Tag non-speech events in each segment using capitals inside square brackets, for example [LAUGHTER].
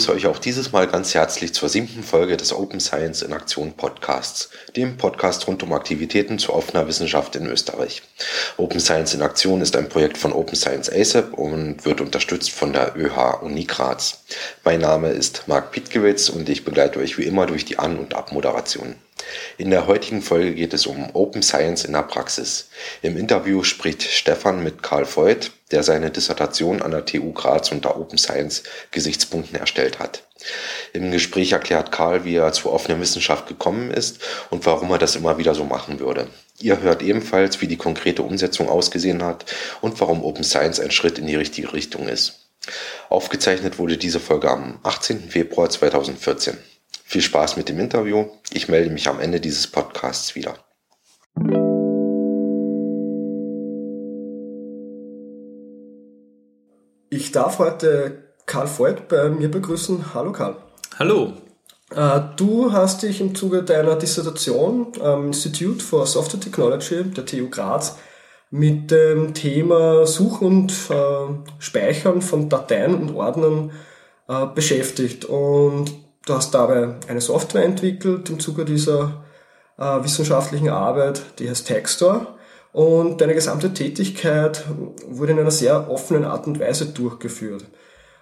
Begrüße euch auch dieses Mal ganz herzlich zur siebten Folge des Open Science in Aktion Podcasts, dem Podcast rund um Aktivitäten zu offener Wissenschaft in Österreich. Open Science in Aktion ist ein Projekt von Open Science ASAP und wird unterstützt von der ÖH Uni Graz. Mein Name ist Marc Pietkiewicz und ich begleite euch wie immer durch die An- und Abmoderation. In der heutigen Folge geht es um Open Science in der Praxis. Im Interview spricht Stefan mit Karl Voigt, der seine Dissertation an der TU Graz unter Open Science Gesichtspunkten erstellt hat. Im Gespräch erklärt Karl, wie er zur offenen Wissenschaft gekommen ist und warum er das immer wieder so machen würde. Ihr hört ebenfalls, wie die konkrete Umsetzung ausgesehen hat und warum Open Science ein Schritt in die richtige Richtung ist. Aufgezeichnet wurde diese Folge am 18. Februar 2014. Viel Spaß mit dem Interview. Ich melde mich am Ende dieses Podcasts wieder. Ich darf heute Karl Voigt bei mir begrüßen. Hallo Karl. Hallo. Äh, du hast dich im Zuge deiner Dissertation am Institute for Software Technology der TU Graz mit dem Thema Suchen und äh, Speichern von Dateien und Ordnern äh, beschäftigt. Und Du hast dabei eine Software entwickelt im Zuge dieser wissenschaftlichen Arbeit, die heißt Textor. Und deine gesamte Tätigkeit wurde in einer sehr offenen Art und Weise durchgeführt.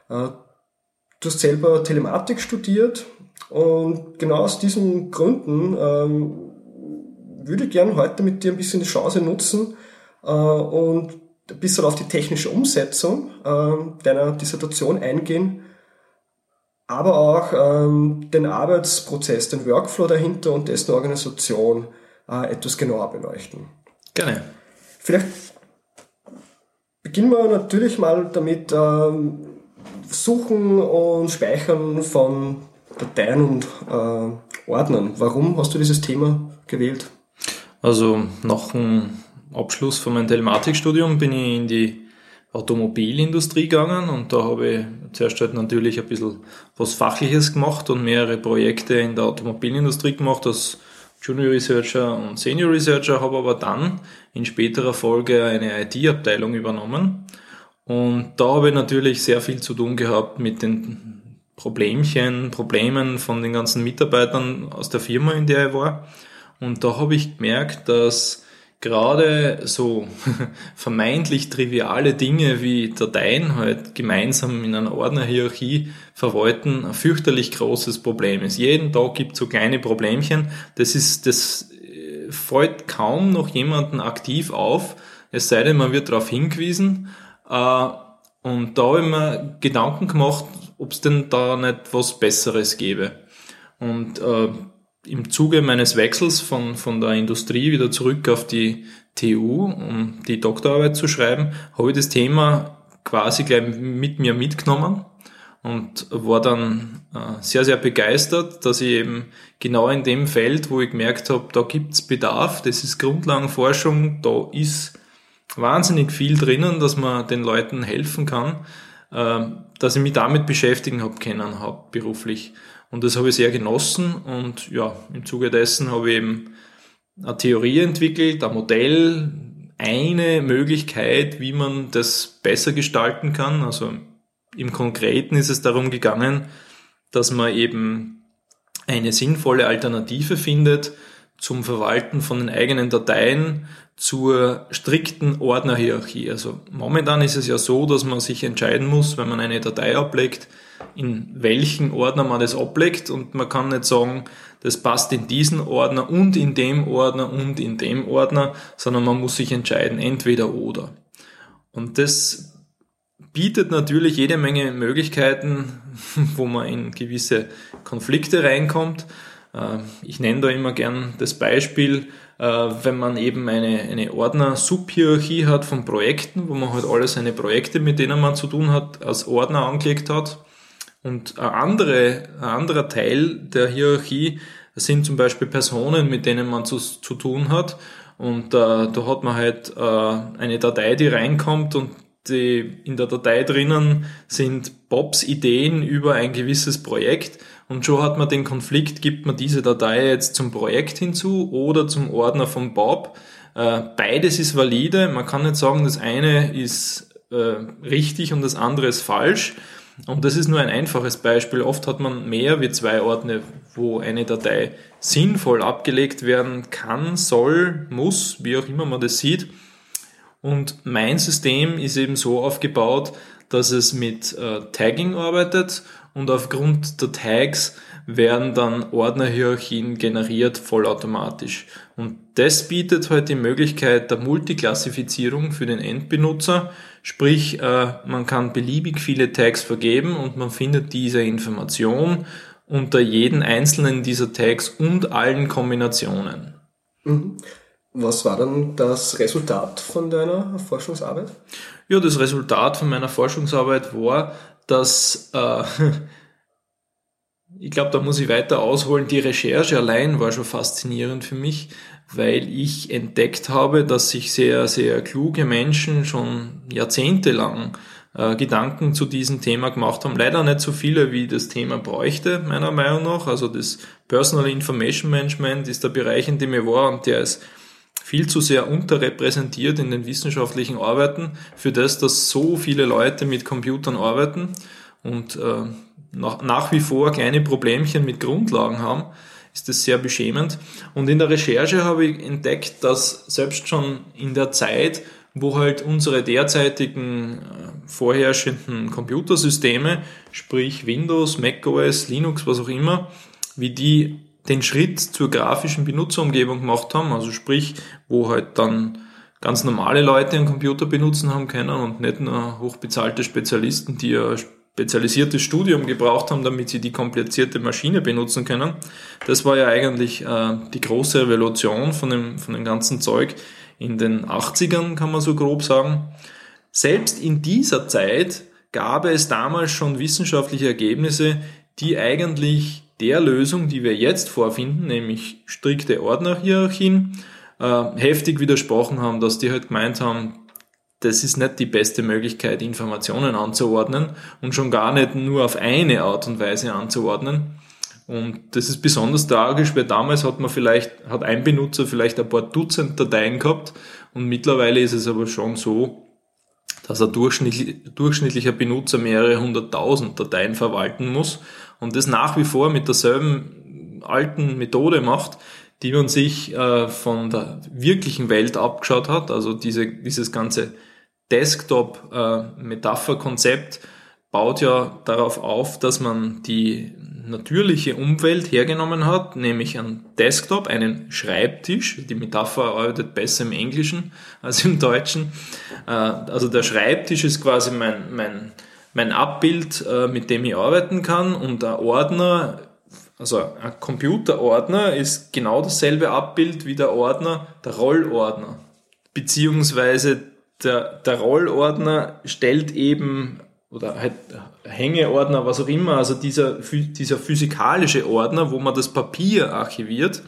Du hast selber Telematik studiert und genau aus diesen Gründen ähm, würde ich gerne heute mit dir ein bisschen die Chance nutzen äh, und ein bisschen auf die technische Umsetzung äh, deiner Dissertation eingehen aber auch ähm, den Arbeitsprozess, den Workflow dahinter und dessen Organisation äh, etwas genauer beleuchten. Gerne. Vielleicht beginnen wir natürlich mal damit ähm, Suchen und Speichern von Dateien und äh, Ordnern. Warum hast du dieses Thema gewählt? Also nach dem Abschluss von meinem Telematikstudium bin ich in die Automobilindustrie gegangen und da habe ich zuerst halt natürlich ein bisschen was Fachliches gemacht und mehrere Projekte in der Automobilindustrie gemacht als Junior Researcher und Senior Researcher, habe aber dann in späterer Folge eine IT-Abteilung übernommen und da habe ich natürlich sehr viel zu tun gehabt mit den Problemchen, Problemen von den ganzen Mitarbeitern aus der Firma, in der ich war. Und da habe ich gemerkt, dass gerade so [LAUGHS] vermeintlich triviale Dinge wie Dateien halt gemeinsam in einer Ordnerhierarchie verwalten ein fürchterlich großes Problem ist. Jeden Tag gibt es so kleine Problemchen. Das ist, das äh, fällt kaum noch jemanden aktiv auf, es sei denn, man wird darauf hingewiesen. Äh, und da habe ich mir Gedanken gemacht, ob es denn da nicht was Besseres gäbe. Und äh, im Zuge meines Wechsels von, von der Industrie wieder zurück auf die TU, um die Doktorarbeit zu schreiben, habe ich das Thema quasi gleich mit mir mitgenommen und war dann äh, sehr, sehr begeistert, dass ich eben genau in dem Feld, wo ich gemerkt habe, da gibt's Bedarf, das ist Grundlagenforschung, da ist wahnsinnig viel drinnen, dass man den Leuten helfen kann, äh, dass ich mich damit beschäftigen habe können, hauptberuflich. Und das habe ich sehr genossen und ja, im Zuge dessen habe ich eben eine Theorie entwickelt, ein Modell, eine Möglichkeit, wie man das besser gestalten kann. Also im Konkreten ist es darum gegangen, dass man eben eine sinnvolle Alternative findet zum Verwalten von den eigenen Dateien zur strikten Ordnerhierarchie. Also momentan ist es ja so, dass man sich entscheiden muss, wenn man eine Datei ablegt, in welchen Ordner man das ablegt und man kann nicht sagen, das passt in diesen Ordner und in dem Ordner und in dem Ordner, sondern man muss sich entscheiden, entweder oder. Und das bietet natürlich jede Menge Möglichkeiten, [LAUGHS] wo man in gewisse Konflikte reinkommt. Äh, ich nenne da immer gern das Beispiel, wenn man eben eine, eine Ordner-Subhierarchie hat von Projekten, wo man halt alle seine Projekte, mit denen man zu tun hat, als Ordner angelegt hat und ein, andere, ein anderer Teil der Hierarchie sind zum Beispiel Personen, mit denen man zu, zu tun hat. Und äh, da hat man halt äh, eine Datei, die reinkommt und die, in der Datei drinnen sind Bobs Ideen über ein gewisses Projekt. Und schon hat man den Konflikt, gibt man diese Datei jetzt zum Projekt hinzu oder zum Ordner von Bob. Äh, beides ist valide. Man kann nicht sagen, das eine ist äh, richtig und das andere ist falsch. Und das ist nur ein einfaches Beispiel. Oft hat man mehr wie zwei Ordner, wo eine Datei sinnvoll abgelegt werden kann, soll, muss, wie auch immer man das sieht. Und mein System ist eben so aufgebaut, dass es mit äh, Tagging arbeitet und aufgrund der Tags werden dann Ordnerhierarchien generiert vollautomatisch. Und das bietet halt die Möglichkeit der Multiklassifizierung für den Endbenutzer, sprich äh, man kann beliebig viele Tags vergeben und man findet diese Information unter jeden einzelnen dieser Tags und allen Kombinationen. Mhm. Was war dann das Resultat von deiner Forschungsarbeit? Ja, das Resultat von meiner Forschungsarbeit war, dass äh, [LAUGHS] ich glaube, da muss ich weiter ausholen. Die Recherche allein war schon faszinierend für mich, weil ich entdeckt habe, dass sich sehr, sehr kluge Menschen schon jahrzehntelang äh, Gedanken zu diesem Thema gemacht haben. Leider nicht so viele, wie das Thema bräuchte, meiner Meinung nach. Also das Personal Information Management ist der Bereich, in dem ich war und der ist viel zu sehr unterrepräsentiert in den wissenschaftlichen Arbeiten für das, dass so viele Leute mit Computern arbeiten. Und äh, nach, nach wie vor kleine Problemchen mit Grundlagen haben, ist das sehr beschämend. Und in der Recherche habe ich entdeckt, dass selbst schon in der Zeit, wo halt unsere derzeitigen äh, vorherrschenden Computersysteme, sprich Windows, macOS, Linux, was auch immer, wie die den Schritt zur grafischen Benutzerumgebung gemacht haben, also sprich, wo halt dann ganz normale Leute einen Computer benutzen haben können und nicht nur hochbezahlte Spezialisten, die ja spezialisiertes Studium gebraucht haben, damit sie die komplizierte Maschine benutzen können. Das war ja eigentlich äh, die große Revolution von dem, von dem ganzen Zeug in den 80ern, kann man so grob sagen. Selbst in dieser Zeit gab es damals schon wissenschaftliche Ergebnisse, die eigentlich der Lösung, die wir jetzt vorfinden, nämlich strikte Ordnerhierarchien, äh, heftig widersprochen haben, dass die halt gemeint haben, das ist nicht die beste Möglichkeit, Informationen anzuordnen und schon gar nicht nur auf eine Art und Weise anzuordnen. Und das ist besonders tragisch, weil damals hat man vielleicht, hat ein Benutzer vielleicht ein paar Dutzend Dateien gehabt und mittlerweile ist es aber schon so, dass ein durchschnittlicher Benutzer mehrere hunderttausend Dateien verwalten muss und das nach wie vor mit derselben alten Methode macht, die man sich äh, von der wirklichen Welt abgeschaut hat, also diese, dieses ganze Desktop-Metapher-Konzept äh, baut ja darauf auf, dass man die natürliche Umwelt hergenommen hat, nämlich einen Desktop, einen Schreibtisch. Die Metapher arbeitet besser im Englischen als im Deutschen. Äh, also der Schreibtisch ist quasi mein, mein, mein Abbild, äh, mit dem ich arbeiten kann und der Ordner, also ein Computerordner ist genau dasselbe Abbild wie der Ordner, der Rollordner. Beziehungsweise der, der Rollordner stellt eben oder halt Hängeordner, was auch immer, also dieser, dieser physikalische Ordner, wo man das Papier archiviert,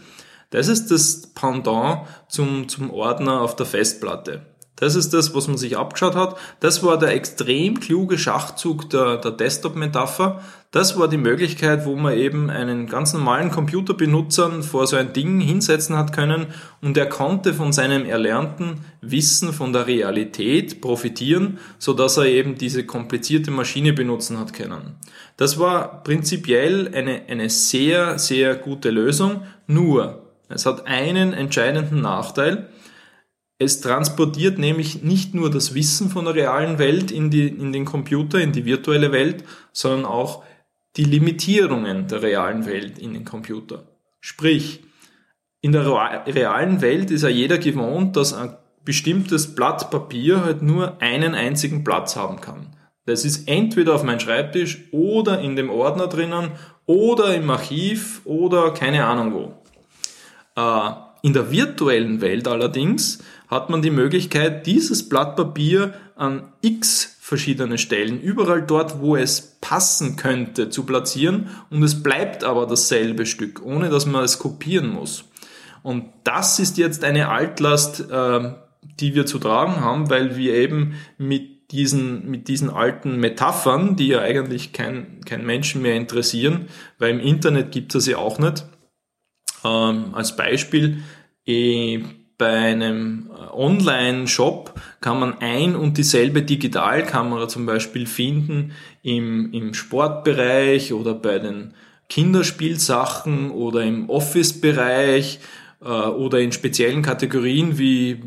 das ist das Pendant zum, zum Ordner auf der Festplatte. Das ist das, was man sich abgeschaut hat. Das war der extrem kluge Schachzug der, der Desktop-Metapher. Das war die Möglichkeit, wo man eben einen ganz normalen Computerbenutzer vor so ein Ding hinsetzen hat können und er konnte von seinem erlernten Wissen von der Realität profitieren, so dass er eben diese komplizierte Maschine benutzen hat können. Das war prinzipiell eine, eine sehr, sehr gute Lösung. Nur, es hat einen entscheidenden Nachteil. Es transportiert nämlich nicht nur das Wissen von der realen Welt in, die, in den Computer, in die virtuelle Welt, sondern auch die Limitierungen der realen Welt in den Computer. Sprich, in der realen Welt ist ja jeder gewohnt, dass ein bestimmtes Blatt Papier halt nur einen einzigen Platz haben kann. Das ist entweder auf meinem Schreibtisch oder in dem Ordner drinnen oder im Archiv oder keine Ahnung wo. Äh, in der virtuellen Welt allerdings hat man die Möglichkeit, dieses Blatt Papier an x verschiedene Stellen, überall dort, wo es passen könnte, zu platzieren und es bleibt aber dasselbe Stück, ohne dass man es kopieren muss. Und das ist jetzt eine Altlast, äh, die wir zu tragen haben, weil wir eben mit diesen, mit diesen alten Metaphern, die ja eigentlich kein, kein Menschen mehr interessieren, weil im Internet gibt es sie auch nicht. Ähm, als Beispiel, ich bei einem äh, Online-Shop kann man ein und dieselbe Digitalkamera zum Beispiel finden im, im Sportbereich oder bei den Kinderspielsachen oder im Office-Bereich äh, oder in speziellen Kategorien wie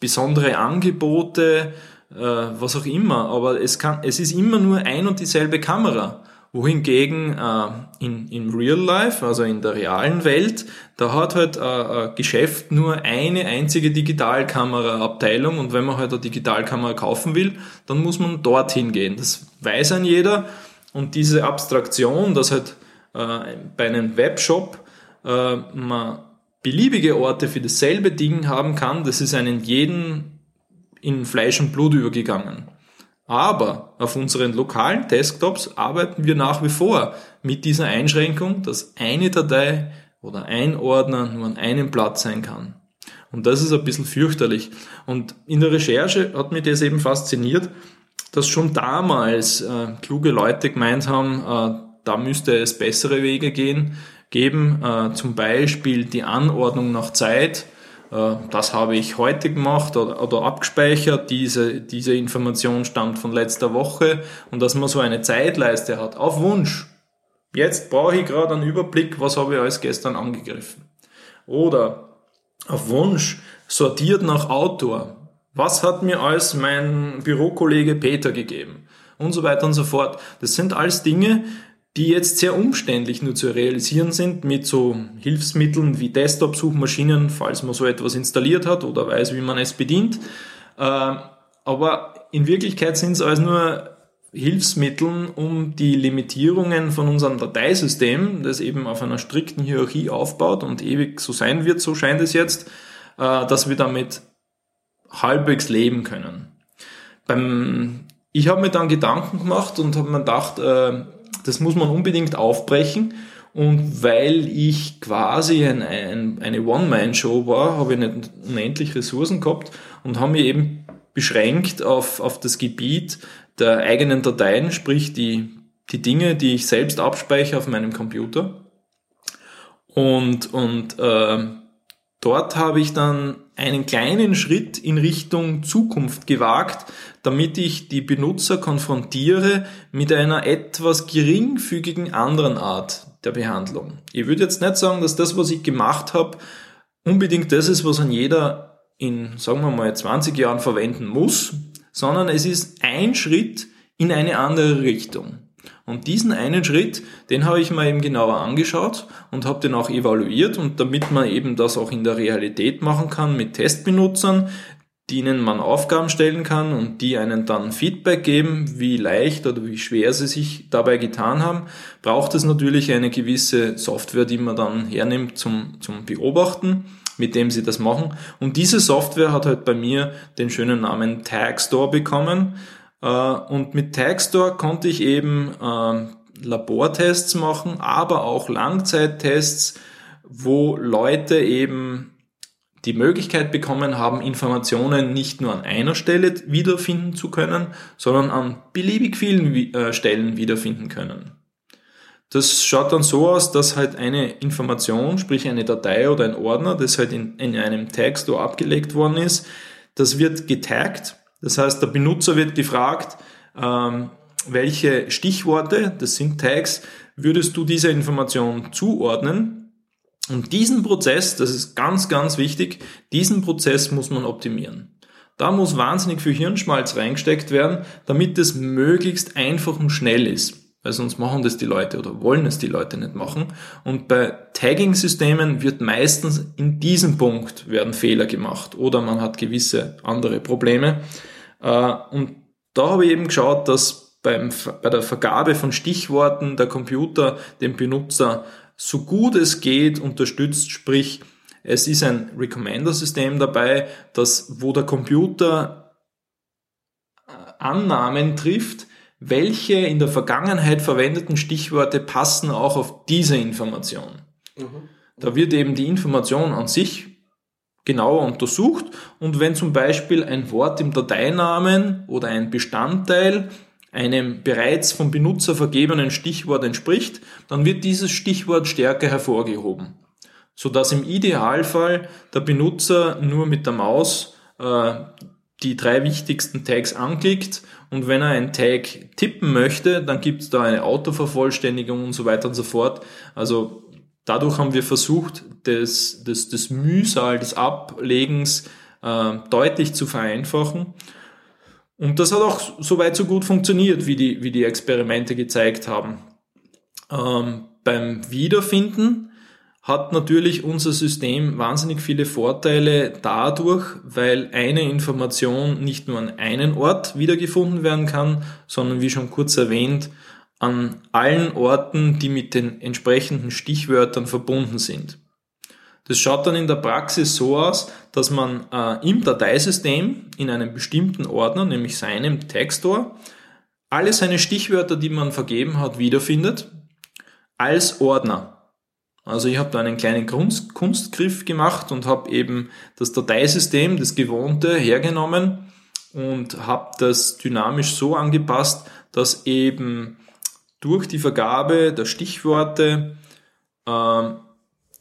besondere Angebote, äh, was auch immer. Aber es, kann, es ist immer nur ein und dieselbe Kamera wohingegen äh, in, in Real Life, also in der realen Welt, da hat halt äh, ein Geschäft nur eine einzige Digitalkamera-Abteilung und wenn man halt eine Digitalkamera kaufen will, dann muss man dorthin gehen. Das weiß ein jeder und diese Abstraktion, dass halt äh, bei einem Webshop äh, man beliebige Orte für dasselbe Ding haben kann, das ist einen jeden in Fleisch und Blut übergegangen. Aber auf unseren lokalen Desktops arbeiten wir nach wie vor mit dieser Einschränkung, dass eine Datei oder ein Ordner nur an einem Platz sein kann. Und das ist ein bisschen fürchterlich. Und in der Recherche hat mich das eben fasziniert, dass schon damals äh, kluge Leute gemeint haben, äh, da müsste es bessere Wege gehen, geben, äh, zum Beispiel die Anordnung nach Zeit, das habe ich heute gemacht oder, oder abgespeichert. Diese, diese Information stammt von letzter Woche und dass man so eine Zeitleiste hat, auf Wunsch. Jetzt brauche ich gerade einen Überblick, was habe ich alles gestern angegriffen. Oder auf Wunsch sortiert nach Autor. Was hat mir alles mein Bürokollege Peter gegeben? Und so weiter und so fort. Das sind alles Dinge, die jetzt sehr umständlich nur zu realisieren sind mit so Hilfsmitteln wie Desktop-Suchmaschinen, falls man so etwas installiert hat oder weiß, wie man es bedient. Äh, aber in Wirklichkeit sind es also nur Hilfsmitteln, um die Limitierungen von unserem Dateisystem, das eben auf einer strikten Hierarchie aufbaut und ewig so sein wird, so scheint es jetzt, äh, dass wir damit halbwegs leben können. Beim, ich habe mir dann Gedanken gemacht und habe mir gedacht, äh, das muss man unbedingt aufbrechen. Und weil ich quasi ein, ein, eine One-Man-Show war, habe ich nicht unendlich Ressourcen gehabt und habe mich eben beschränkt auf, auf das Gebiet der eigenen Dateien, sprich die, die Dinge, die ich selbst abspeichere auf meinem Computer. Und, und äh, dort habe ich dann einen kleinen Schritt in Richtung Zukunft gewagt, damit ich die Benutzer konfrontiere mit einer etwas geringfügigen anderen Art der Behandlung. Ich würde jetzt nicht sagen, dass das, was ich gemacht habe, unbedingt das ist, was an jeder in, sagen wir mal, 20 Jahren verwenden muss, sondern es ist ein Schritt in eine andere Richtung. Und diesen einen Schritt, den habe ich mir eben genauer angeschaut und habe den auch evaluiert und damit man eben das auch in der Realität machen kann mit Testbenutzern, denen man Aufgaben stellen kann und die einen dann Feedback geben, wie leicht oder wie schwer sie sich dabei getan haben, braucht es natürlich eine gewisse Software, die man dann hernimmt zum, zum Beobachten, mit dem sie das machen. Und diese Software hat halt bei mir den schönen Namen Tag Store bekommen. Äh, und mit Tagstore konnte ich eben ähm, Labortests machen, aber auch Langzeittests, wo Leute eben die Möglichkeit bekommen haben, Informationen nicht nur an einer Stelle wiederfinden zu können, sondern an beliebig vielen äh, Stellen wiederfinden können. Das schaut dann so aus, dass halt eine Information, sprich eine Datei oder ein Ordner, das halt in, in einem Tagstore abgelegt worden ist, das wird getaggt das heißt, der Benutzer wird gefragt, ähm, welche Stichworte, das sind Tags, würdest du dieser Information zuordnen? Und diesen Prozess, das ist ganz, ganz wichtig, diesen Prozess muss man optimieren. Da muss wahnsinnig viel Hirnschmalz reingesteckt werden, damit es möglichst einfach und schnell ist. Weil sonst machen das die Leute oder wollen es die Leute nicht machen. Und bei Tagging-Systemen wird meistens in diesem Punkt werden Fehler gemacht oder man hat gewisse andere Probleme. Äh, und da habe ich eben geschaut, dass beim, bei der Vergabe von Stichworten der Computer den Benutzer so gut es geht unterstützt, sprich es ist ein Recommender-System dabei, dass, wo der Computer äh, Annahmen trifft, welche in der Vergangenheit verwendeten Stichworte passen auch auf diese Information. Mhm. Da wird eben die Information an sich genauer untersucht und wenn zum Beispiel ein Wort im Dateinamen oder ein Bestandteil einem bereits vom Benutzer vergebenen Stichwort entspricht, dann wird dieses Stichwort stärker hervorgehoben. sodass im Idealfall der Benutzer nur mit der Maus äh, die drei wichtigsten Tags anklickt und wenn er einen Tag tippen möchte, dann gibt es da eine Autovervollständigung und so weiter und so fort. Also dadurch haben wir versucht, das, das, das Mühsal des Ablegens äh, deutlich zu vereinfachen. Und das hat auch soweit so gut funktioniert, wie die, wie die Experimente gezeigt haben. Ähm, beim Wiederfinden hat natürlich unser System wahnsinnig viele Vorteile dadurch, weil eine Information nicht nur an einen Ort wiedergefunden werden kann, sondern wie schon kurz erwähnt, an allen Orten, die mit den entsprechenden Stichwörtern verbunden sind. Das schaut dann in der Praxis so aus, dass man äh, im Dateisystem in einem bestimmten Ordner, nämlich seinem Textstore, alle seine Stichwörter, die man vergeben hat, wiederfindet, als Ordner. Also ich habe da einen kleinen Kunst, Kunstgriff gemacht und habe eben das Dateisystem, das gewohnte, hergenommen und habe das dynamisch so angepasst, dass eben durch die Vergabe der Stichworte äh,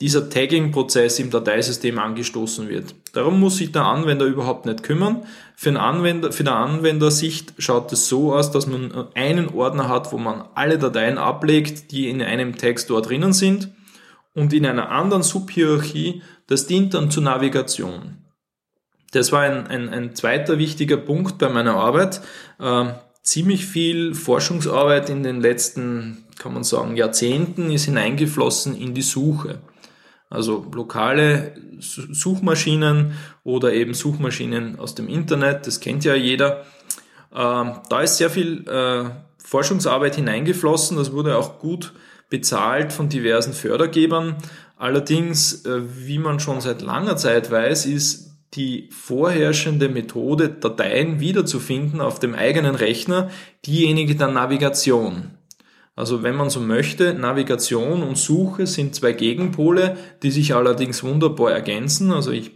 dieser Tagging-Prozess im Dateisystem angestoßen wird. Darum muss sich der Anwender überhaupt nicht kümmern. Für, den Anwender, für die Anwendersicht schaut es so aus, dass man einen Ordner hat, wo man alle Dateien ablegt, die in einem Text dort drinnen sind und in einer anderen Subhierarchie, das dient dann zur Navigation. Das war ein, ein, ein zweiter wichtiger Punkt bei meiner Arbeit. Äh, ziemlich viel Forschungsarbeit in den letzten, kann man sagen, Jahrzehnten ist hineingeflossen in die Suche. Also lokale Suchmaschinen oder eben Suchmaschinen aus dem Internet, das kennt ja jeder. Ähm, da ist sehr viel äh, Forschungsarbeit hineingeflossen, das wurde auch gut bezahlt von diversen Fördergebern. Allerdings, äh, wie man schon seit langer Zeit weiß, ist die vorherrschende Methode, Dateien wiederzufinden auf dem eigenen Rechner, diejenige der Navigation. Also wenn man so möchte, Navigation und Suche sind zwei Gegenpole, die sich allerdings wunderbar ergänzen. Also ich,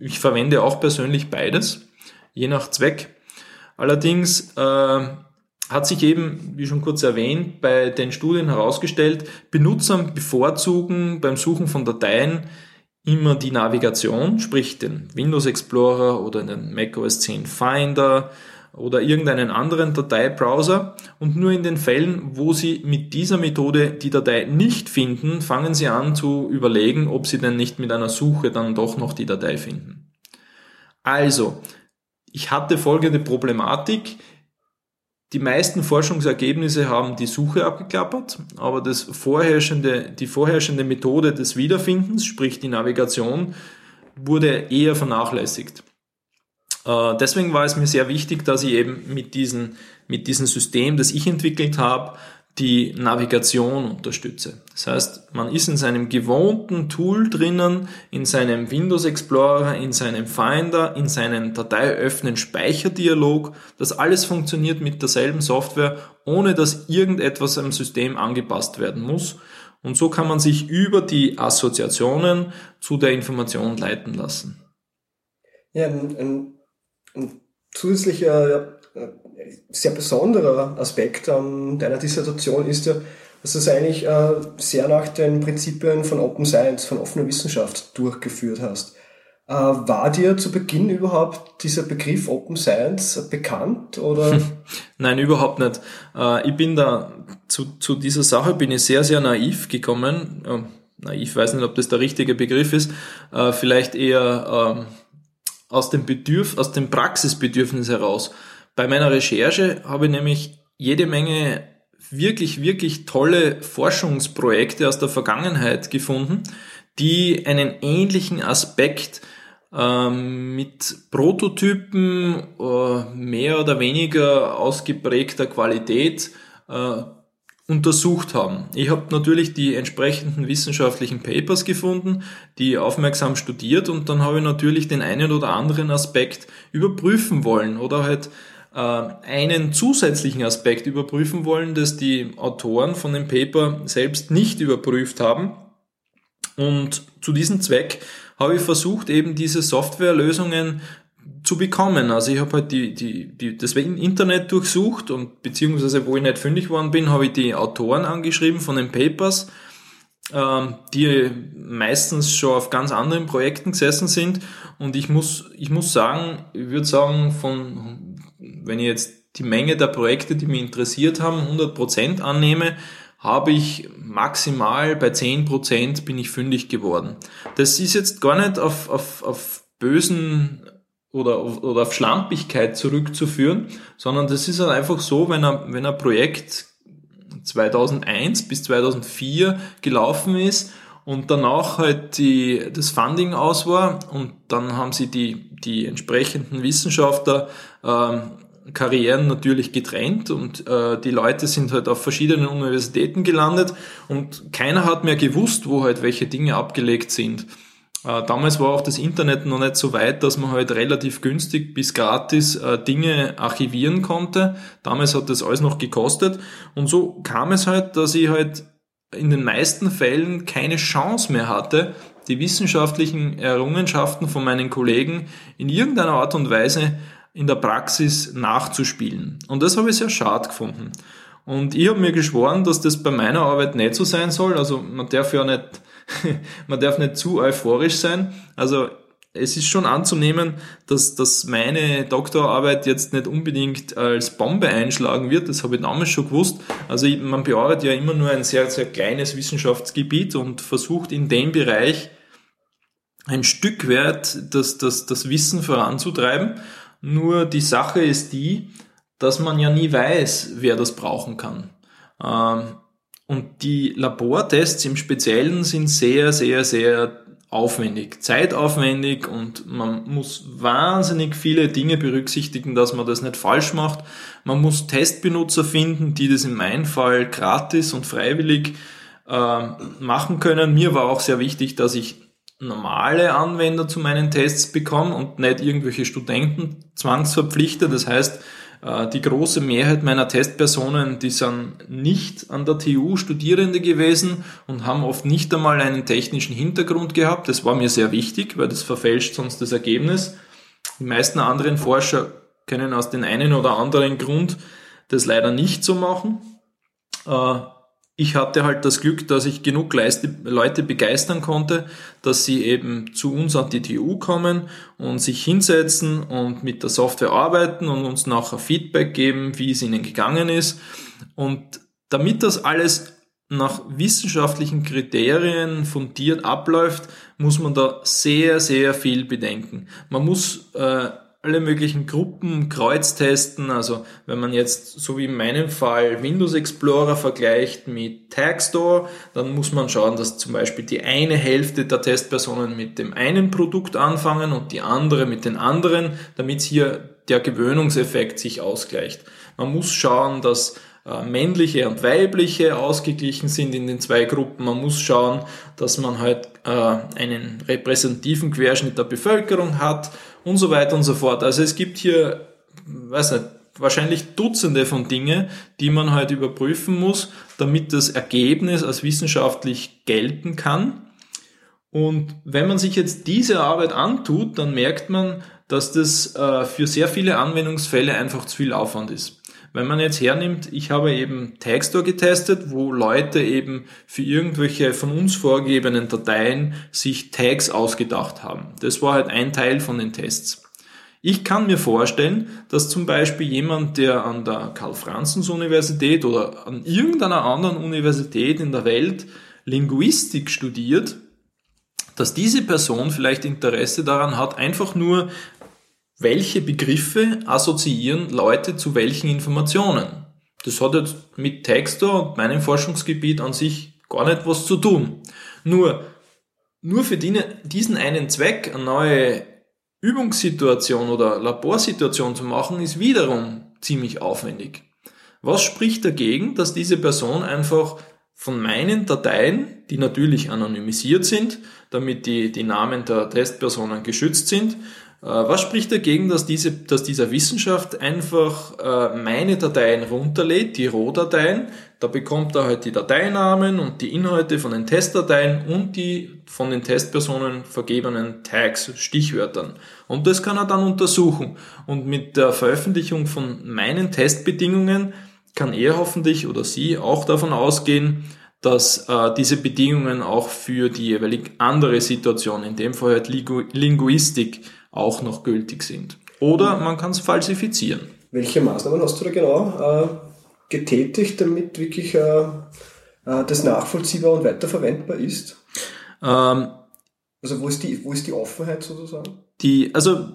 ich verwende auch persönlich beides, je nach Zweck. Allerdings äh, hat sich eben, wie schon kurz erwähnt, bei den Studien herausgestellt, Benutzer bevorzugen beim Suchen von Dateien immer die Navigation, sprich den Windows Explorer oder den Mac OS 10 Finder oder irgendeinen anderen Dateibrowser und nur in den Fällen, wo Sie mit dieser Methode die Datei nicht finden, fangen Sie an zu überlegen, ob Sie denn nicht mit einer Suche dann doch noch die Datei finden. Also, ich hatte folgende Problematik. Die meisten Forschungsergebnisse haben die Suche abgeklappert, aber das vorherrschende, die vorherrschende Methode des Wiederfindens, sprich die Navigation, wurde eher vernachlässigt. Äh, deswegen war es mir sehr wichtig, dass ich eben mit, diesen, mit diesem System, das ich entwickelt habe, die Navigation unterstütze. Das heißt, man ist in seinem gewohnten Tool drinnen, in seinem Windows Explorer, in seinem Finder, in seinem Dateiöffnen Speicherdialog. Das alles funktioniert mit derselben Software, ohne dass irgendetwas am System angepasst werden muss. Und so kann man sich über die Assoziationen zu der Information leiten lassen. Ja, ein, ein, ein zusätzlicher sehr besonderer Aspekt an deiner Dissertation ist ja, dass du es eigentlich äh, sehr nach den Prinzipien von Open Science, von offener Wissenschaft durchgeführt hast. Äh, war dir zu Beginn überhaupt dieser Begriff Open Science bekannt oder? [LAUGHS] Nein, überhaupt nicht. Äh, ich bin da zu, zu dieser Sache bin ich sehr, sehr naiv gekommen. Ähm, naiv, weiß nicht, ob das der richtige Begriff ist. Vielleicht eher ähm, aus dem Bedürf, aus dem Praxisbedürfnis heraus. Bei meiner Recherche habe ich nämlich jede Menge wirklich, wirklich tolle Forschungsprojekte aus der Vergangenheit gefunden, die einen ähnlichen Aspekt ähm, mit Prototypen äh, mehr oder weniger ausgeprägter Qualität äh, untersucht haben. Ich habe natürlich die entsprechenden wissenschaftlichen Papers gefunden, die aufmerksam studiert und dann habe ich natürlich den einen oder anderen Aspekt überprüfen wollen oder halt äh, einen zusätzlichen Aspekt überprüfen wollen, dass die Autoren von dem Paper selbst nicht überprüft haben. Und zu diesem Zweck habe ich versucht, eben diese Softwarelösungen zu bekommen. Also ich habe halt die, die, die, das Internet durchsucht und beziehungsweise wo ich nicht fündig worden bin, habe ich die Autoren angeschrieben von den Papers ähm, die meistens schon auf ganz anderen Projekten gesessen sind. Und ich muss, ich muss sagen, ich würde sagen, von, wenn ich jetzt die Menge der Projekte, die mich interessiert haben, 100% annehme, habe ich maximal bei 10% bin ich fündig geworden. Das ist jetzt gar nicht auf, auf, auf bösen oder, oder auf Schlampigkeit zurückzuführen, sondern das ist halt einfach so, wenn ein, wenn ein Projekt 2001 bis 2004 gelaufen ist und danach halt die, das Funding aus war und dann haben sie die, die entsprechenden Wissenschaftler ähm, Karrieren natürlich getrennt und äh, die Leute sind halt auf verschiedenen Universitäten gelandet und keiner hat mehr gewusst, wo halt welche Dinge abgelegt sind. Äh, damals war auch das Internet noch nicht so weit, dass man halt relativ günstig bis gratis äh, Dinge archivieren konnte. Damals hat das alles noch gekostet. Und so kam es halt, dass ich halt in den meisten Fällen keine Chance mehr hatte, die wissenschaftlichen Errungenschaften von meinen Kollegen in irgendeiner Art und Weise in der Praxis nachzuspielen. Und das habe ich sehr schade gefunden. Und ich habe mir geschworen, dass das bei meiner Arbeit nicht so sein soll. Also man darf ja nicht [LAUGHS] man darf nicht zu euphorisch sein. Also es ist schon anzunehmen, dass, dass meine Doktorarbeit jetzt nicht unbedingt als Bombe einschlagen wird. Das habe ich damals schon gewusst. Also man bearbeitet ja immer nur ein sehr, sehr kleines Wissenschaftsgebiet und versucht in dem Bereich ein Stück weit das, das, das Wissen voranzutreiben. Nur die Sache ist die, dass man ja nie weiß, wer das brauchen kann. Ähm, und die Labortests im Speziellen sind sehr, sehr, sehr aufwendig, zeitaufwendig und man muss wahnsinnig viele Dinge berücksichtigen, dass man das nicht falsch macht. Man muss Testbenutzer finden, die das in meinem Fall gratis und freiwillig äh, machen können. Mir war auch sehr wichtig, dass ich normale Anwender zu meinen Tests bekomme und nicht irgendwelche Studenten zwangsverpflichte. Das heißt, die große Mehrheit meiner Testpersonen, die sind nicht an der TU Studierende gewesen und haben oft nicht einmal einen technischen Hintergrund gehabt. Das war mir sehr wichtig, weil das verfälscht sonst das Ergebnis. Die meisten anderen Forscher können aus den einen oder anderen Grund das leider nicht so machen. Ich hatte halt das Glück, dass ich genug Leute begeistern konnte, dass sie eben zu uns an die TU kommen und sich hinsetzen und mit der Software arbeiten und uns nachher Feedback geben, wie es ihnen gegangen ist. Und damit das alles nach wissenschaftlichen Kriterien fundiert abläuft, muss man da sehr, sehr viel bedenken. Man muss äh, alle möglichen Gruppen kreuztesten. Also wenn man jetzt, so wie in meinem Fall, Windows Explorer vergleicht mit Tagstore, dann muss man schauen, dass zum Beispiel die eine Hälfte der Testpersonen mit dem einen Produkt anfangen und die andere mit den anderen, damit hier der Gewöhnungseffekt sich ausgleicht. Man muss schauen, dass äh, männliche und weibliche ausgeglichen sind in den zwei Gruppen. Man muss schauen, dass man halt äh, einen repräsentativen Querschnitt der Bevölkerung hat und so weiter und so fort. Also es gibt hier, weiß nicht, wahrscheinlich Dutzende von Dinge, die man halt überprüfen muss, damit das Ergebnis als wissenschaftlich gelten kann. Und wenn man sich jetzt diese Arbeit antut, dann merkt man, dass das äh, für sehr viele Anwendungsfälle einfach zu viel Aufwand ist. Wenn man jetzt hernimmt, ich habe eben Tagstore getestet, wo Leute eben für irgendwelche von uns vorgegebenen Dateien sich Tags ausgedacht haben. Das war halt ein Teil von den Tests. Ich kann mir vorstellen, dass zum Beispiel jemand, der an der Karl-Franzens-Universität oder an irgendeiner anderen Universität in der Welt Linguistik studiert, dass diese Person vielleicht Interesse daran hat, einfach nur welche Begriffe assoziieren Leute zu welchen Informationen. Das hat jetzt mit Textor und meinem Forschungsgebiet an sich gar nicht was zu tun. Nur, nur für diesen einen Zweck eine neue Übungssituation oder Laborsituation zu machen, ist wiederum ziemlich aufwendig. Was spricht dagegen, dass diese Person einfach von meinen Dateien, die natürlich anonymisiert sind, damit die, die Namen der Testpersonen geschützt sind, was spricht dagegen, dass, diese, dass dieser Wissenschaft einfach äh, meine Dateien runterlädt, die Rohdateien, da bekommt er halt die Dateinamen und die Inhalte von den Testdateien und die von den Testpersonen vergebenen Tags, Stichwörtern. Und das kann er dann untersuchen. Und mit der Veröffentlichung von meinen Testbedingungen kann er hoffentlich oder sie auch davon ausgehen, dass äh, diese Bedingungen auch für die jeweilig andere Situation, in dem Fall halt Linguistik, auch noch gültig sind. Oder man kann es falsifizieren. Welche Maßnahmen hast du da genau äh, getätigt, damit wirklich äh, äh das nachvollziehbar und weiterverwendbar ist? Ähm, also wo ist, die, wo ist die Offenheit sozusagen? Die, also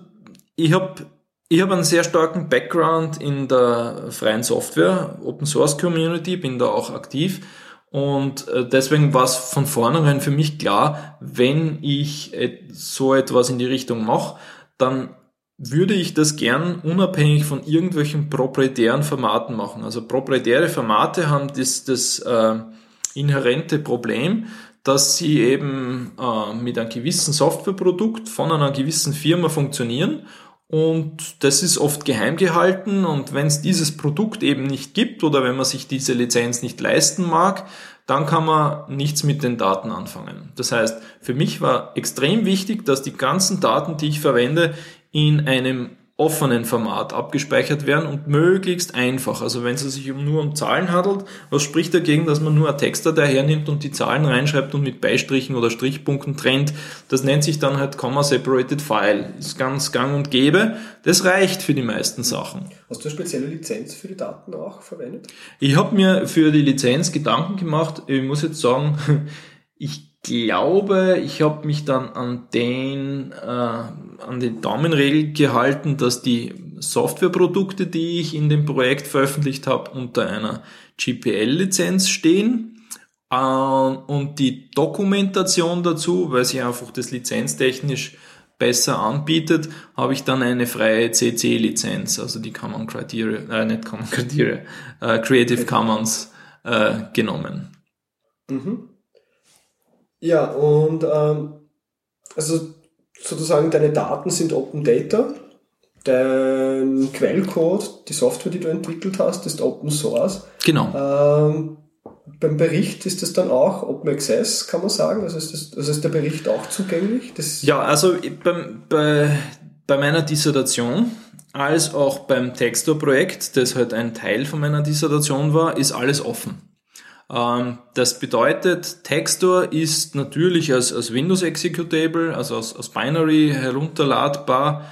ich habe ich hab einen sehr starken Background in der freien Software, Open Source Community, bin da auch aktiv und äh, deswegen war es von vornherein für mich klar, wenn ich so etwas in die Richtung mache, dann würde ich das gern unabhängig von irgendwelchen proprietären Formaten machen. Also proprietäre Formate haben das, das äh, inhärente Problem, dass sie eben äh, mit einem gewissen Softwareprodukt von einer gewissen Firma funktionieren und das ist oft geheim gehalten und wenn es dieses Produkt eben nicht gibt oder wenn man sich diese Lizenz nicht leisten mag, dann kann man nichts mit den Daten anfangen. Das heißt, für mich war extrem wichtig, dass die ganzen Daten, die ich verwende, in einem offenen Format abgespeichert werden und möglichst einfach. Also wenn es sich nur um Zahlen handelt, was spricht dagegen, dass man nur eine Textdatei hernimmt und die Zahlen reinschreibt und mit Beistrichen oder Strichpunkten trennt? Das nennt sich dann halt Comma-Separated File. Ist ganz gang und gäbe. Das reicht für die meisten Sachen. Hast du eine spezielle Lizenz für die Daten auch verwendet? Ich habe mir für die Lizenz Gedanken gemacht. Ich muss jetzt sagen, [LAUGHS] ich glaube, ich habe mich dann an den, äh, an den Daumenregel gehalten, dass die Softwareprodukte, die ich in dem Projekt veröffentlicht habe, unter einer GPL-Lizenz stehen. Äh, und die Dokumentation dazu, weil sie einfach das lizenztechnisch besser anbietet, habe ich dann eine freie CC-Lizenz, also die Common Criteria, äh, nicht Common Criteria, äh, Creative Commons äh, genommen. Mhm. Ja, und ähm, also sozusagen deine Daten sind Open Data. Dein Quellcode, die Software, die du entwickelt hast, ist Open Source. Genau. Ähm, beim Bericht ist das dann auch Open Access, kann man sagen? Also ist, das, also ist der Bericht auch zugänglich? Das ja, also beim, bei, bei meiner Dissertation als auch beim Textor-Projekt, das halt ein Teil von meiner Dissertation war, ist alles offen. Ähm, das bedeutet, Textor ist natürlich als, als Windows Executable, also als, als Binary herunterladbar,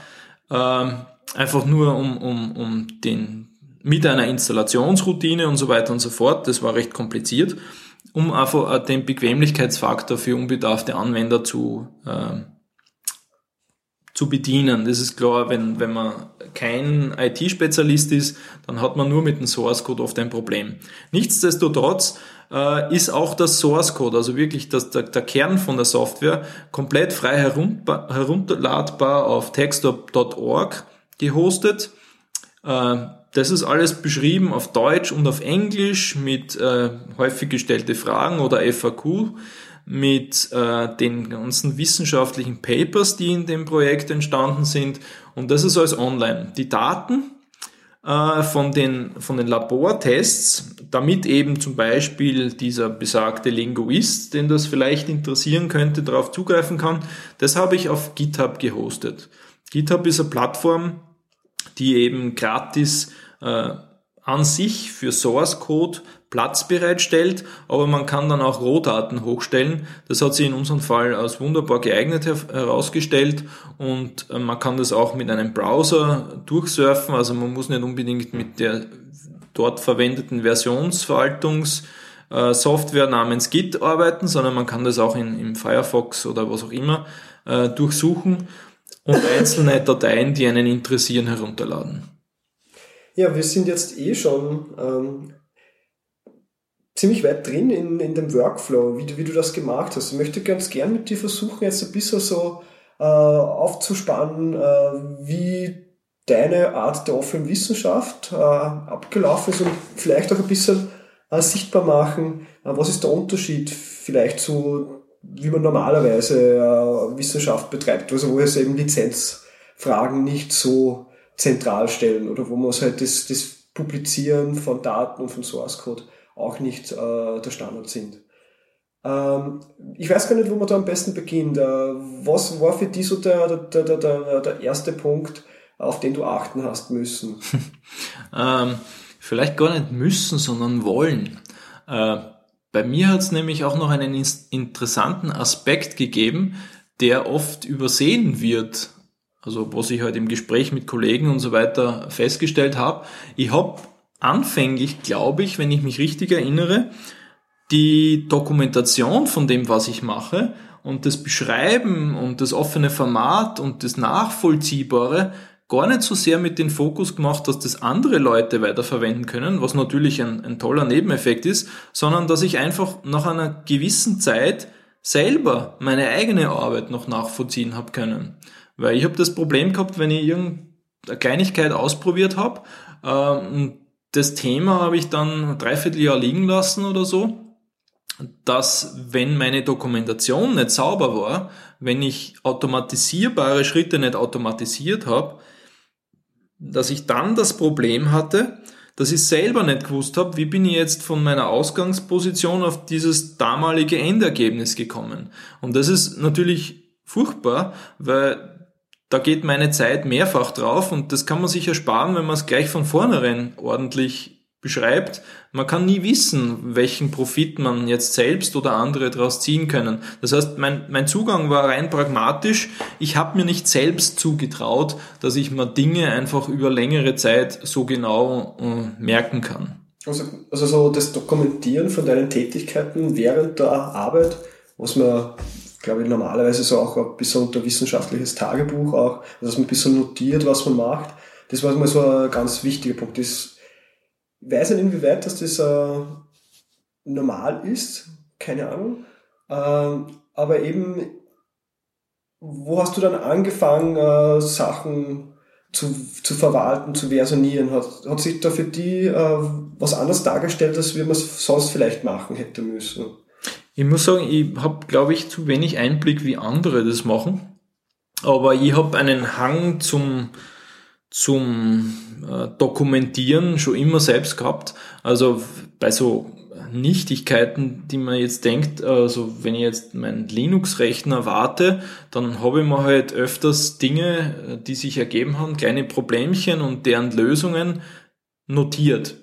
ähm, einfach nur um, um, um den, mit einer Installationsroutine und so weiter und so fort. Das war recht kompliziert, um einfach den Bequemlichkeitsfaktor für unbedarfte Anwender zu, äh, zu bedienen. Das ist klar, wenn, wenn man kein IT-Spezialist ist, dann hat man nur mit dem Source Code oft ein Problem. Nichtsdestotrotz äh, ist auch das Source Code, also wirklich das, der, der Kern von der Software, komplett frei herunter, herunterladbar auf textop.org gehostet. Äh, das ist alles beschrieben auf Deutsch und auf Englisch mit äh, häufig gestellte Fragen oder FAQ mit äh, den ganzen wissenschaftlichen Papers, die in dem Projekt entstanden sind. Und das ist alles online. Die Daten äh, von, den, von den Labortests, damit eben zum Beispiel dieser besagte Linguist, den das vielleicht interessieren könnte, darauf zugreifen kann, das habe ich auf GitHub gehostet. GitHub ist eine Plattform, die eben gratis äh, an sich für Source Code Platz bereitstellt, aber man kann dann auch Rohdaten hochstellen. Das hat sich in unserem Fall als wunderbar geeignet herausgestellt und äh, man kann das auch mit einem Browser durchsurfen, also man muss nicht unbedingt mit der dort verwendeten Versionsverwaltungssoftware namens Git arbeiten, sondern man kann das auch in, im Firefox oder was auch immer äh, durchsuchen und einzelne Dateien, die einen interessieren, herunterladen. Ja, wir sind jetzt eh schon ähm, ziemlich weit drin in, in dem Workflow, wie du, wie du das gemacht hast. Ich möchte ganz gern mit dir versuchen, jetzt ein bisschen so äh, aufzuspannen, äh, wie deine Art der offenen Wissenschaft äh, abgelaufen ist und vielleicht auch ein bisschen äh, sichtbar machen, äh, was ist der Unterschied vielleicht zu, wie man normalerweise äh, Wissenschaft betreibt, also wo es eben Lizenzfragen nicht so zentral stellen oder wo man halt das, das Publizieren von Daten und von Source Code auch nicht äh, der Standard sind. Ähm, ich weiß gar nicht, wo man da am besten beginnt. Äh, was war für dich so der, der, der, der, der erste Punkt, auf den du achten hast müssen? [LAUGHS] ähm, vielleicht gar nicht müssen, sondern wollen. Äh, bei mir hat es nämlich auch noch einen interessanten Aspekt gegeben, der oft übersehen wird. Also was ich halt im Gespräch mit Kollegen und so weiter festgestellt habe. Ich habe anfänglich, glaube ich, wenn ich mich richtig erinnere, die Dokumentation von dem, was ich mache und das Beschreiben und das offene Format und das Nachvollziehbare gar nicht so sehr mit dem Fokus gemacht, dass das andere Leute weiterverwenden können, was natürlich ein, ein toller Nebeneffekt ist, sondern dass ich einfach nach einer gewissen Zeit selber meine eigene Arbeit noch nachvollziehen habe können. Weil ich habe das Problem gehabt, wenn ich irgendeine Kleinigkeit ausprobiert habe, äh, das Thema habe ich dann ein Dreivierteljahr liegen lassen oder so dass wenn meine Dokumentation nicht sauber war, wenn ich automatisierbare Schritte nicht automatisiert habe, dass ich dann das Problem hatte, dass ich selber nicht gewusst habe, wie bin ich jetzt von meiner Ausgangsposition auf dieses damalige Endergebnis gekommen. Und das ist natürlich furchtbar, weil da geht meine Zeit mehrfach drauf und das kann man sich ersparen, wenn man es gleich von vornherein ordentlich beschreibt, man kann nie wissen, welchen Profit man jetzt selbst oder andere daraus ziehen können. Das heißt, mein, mein Zugang war rein pragmatisch. Ich habe mir nicht selbst zugetraut, dass ich mir Dinge einfach über längere Zeit so genau äh, merken kann. Also, also so das Dokumentieren von deinen Tätigkeiten während der Arbeit, was man glaube ich, normalerweise so auch ein bisschen unter wissenschaftliches Tagebuch auch, dass man ein bisschen notiert, was man macht. Das war mal so ein ganz wichtiger Punkt. Das ich weiß nicht, inwieweit dass das äh, normal ist, keine Ahnung. Ähm, aber eben, wo hast du dann angefangen, äh, Sachen zu, zu verwalten, zu versionieren? Hat, hat sich da für die äh, was anderes dargestellt, als wie man es sonst vielleicht machen hätte müssen? Ich muss sagen, ich habe, glaube ich, zu wenig Einblick, wie andere das machen. Aber ich habe einen Hang zum, zum äh, Dokumentieren schon immer selbst gehabt. Also bei so Nichtigkeiten, die man jetzt denkt, also wenn ich jetzt meinen Linux-Rechner warte, dann habe ich mir halt öfters Dinge, äh, die sich ergeben haben, kleine Problemchen und deren Lösungen notiert.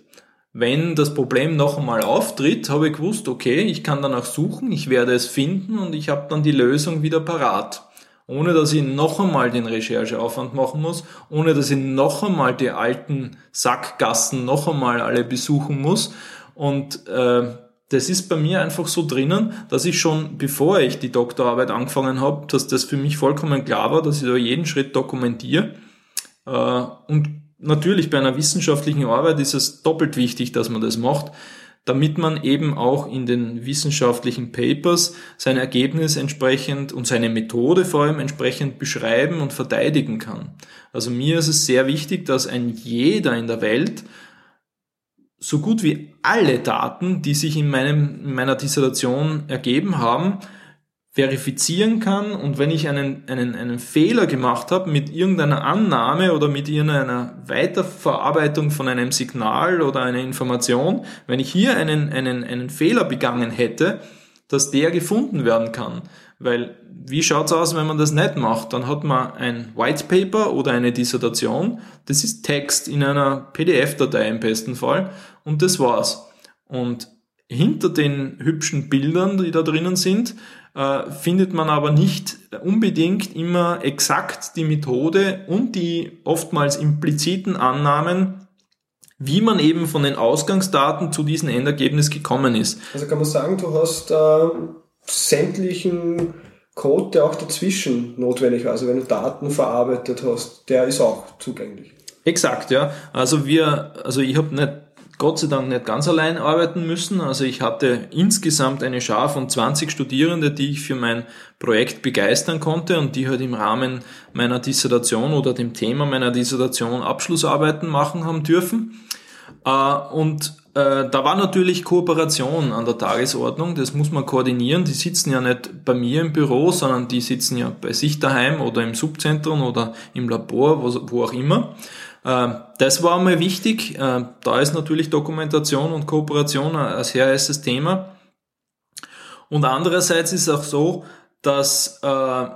Wenn das Problem noch einmal auftritt, habe ich gewusst, okay, ich kann danach suchen, ich werde es finden und ich habe dann die Lösung wieder parat ohne dass ich noch einmal den Rechercheaufwand machen muss, ohne dass ich noch einmal die alten Sackgassen noch einmal alle besuchen muss. Und äh, das ist bei mir einfach so drinnen, dass ich schon, bevor ich die Doktorarbeit angefangen habe, dass das für mich vollkommen klar war, dass ich da jeden Schritt dokumentiere. Äh, und natürlich bei einer wissenschaftlichen Arbeit ist es doppelt wichtig, dass man das macht damit man eben auch in den wissenschaftlichen Papers sein Ergebnis entsprechend und seine Methode vor allem entsprechend beschreiben und verteidigen kann. Also mir ist es sehr wichtig, dass ein jeder in der Welt so gut wie alle Daten, die sich in, meinem, in meiner Dissertation ergeben haben, verifizieren kann und wenn ich einen, einen, einen Fehler gemacht habe mit irgendeiner Annahme oder mit irgendeiner Weiterverarbeitung von einem Signal oder einer Information, wenn ich hier einen, einen, einen Fehler begangen hätte, dass der gefunden werden kann. Weil wie schaut's aus, wenn man das nicht macht? Dann hat man ein White Paper oder eine Dissertation, das ist Text in einer PDF-Datei im besten Fall und das war's. Und hinter den hübschen Bildern, die da drinnen sind, äh, findet man aber nicht unbedingt immer exakt die Methode und die oftmals impliziten Annahmen, wie man eben von den Ausgangsdaten zu diesem Endergebnis gekommen ist. Also kann man sagen, du hast äh, sämtlichen Code, der auch dazwischen notwendig war. Also wenn du Daten verarbeitet hast, der ist auch zugänglich. Exakt, ja. Also wir, also ich habe nicht Gott sei Dank nicht ganz allein arbeiten müssen. Also ich hatte insgesamt eine Schar von 20 Studierende, die ich für mein Projekt begeistern konnte und die halt im Rahmen meiner Dissertation oder dem Thema meiner Dissertation Abschlussarbeiten machen haben dürfen. Äh, und äh, da war natürlich Kooperation an der Tagesordnung, das muss man koordinieren. Die sitzen ja nicht bei mir im Büro, sondern die sitzen ja bei sich daheim oder im Subzentrum oder im Labor, wo, auch immer. Ähm, das war einmal wichtig. Äh, da ist natürlich Dokumentation und Kooperation ein sehr heißes Thema. Und andererseits ist es auch so, dass äh,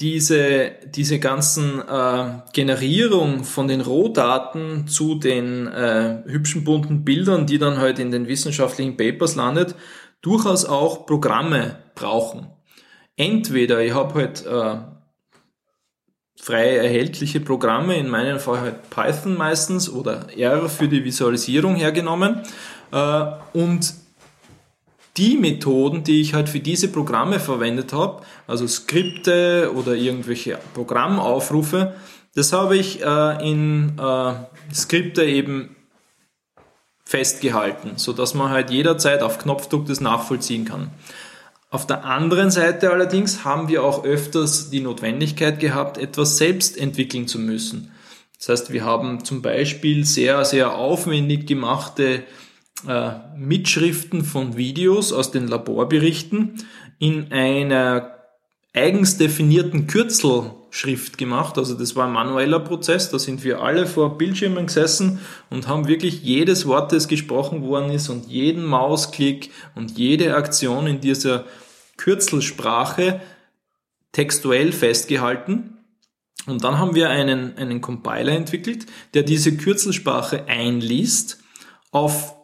diese, diese ganzen äh, Generierung von den Rohdaten zu den äh, hübschen bunten Bildern, die dann halt in den wissenschaftlichen Papers landet, durchaus auch Programme brauchen. Entweder ich habe halt äh, frei erhältliche Programme, in meinem Fall halt Python meistens oder R für die Visualisierung hergenommen äh, und die Methoden, die ich halt für diese Programme verwendet habe, also Skripte oder irgendwelche Programmaufrufe, das habe ich äh, in äh, Skripte eben festgehalten, so dass man halt jederzeit auf Knopfdruck das nachvollziehen kann. Auf der anderen Seite allerdings haben wir auch öfters die Notwendigkeit gehabt, etwas selbst entwickeln zu müssen. Das heißt, wir haben zum Beispiel sehr, sehr aufwendig gemachte äh, Mitschriften von Videos aus den Laborberichten in einer eigens definierten Kürzelschrift gemacht. Also das war ein manueller Prozess. Da sind wir alle vor Bildschirmen gesessen und haben wirklich jedes Wort, das gesprochen worden ist und jeden Mausklick und jede Aktion in dieser Kürzelsprache textuell festgehalten. Und dann haben wir einen, einen Compiler entwickelt, der diese Kürzelsprache einliest, auf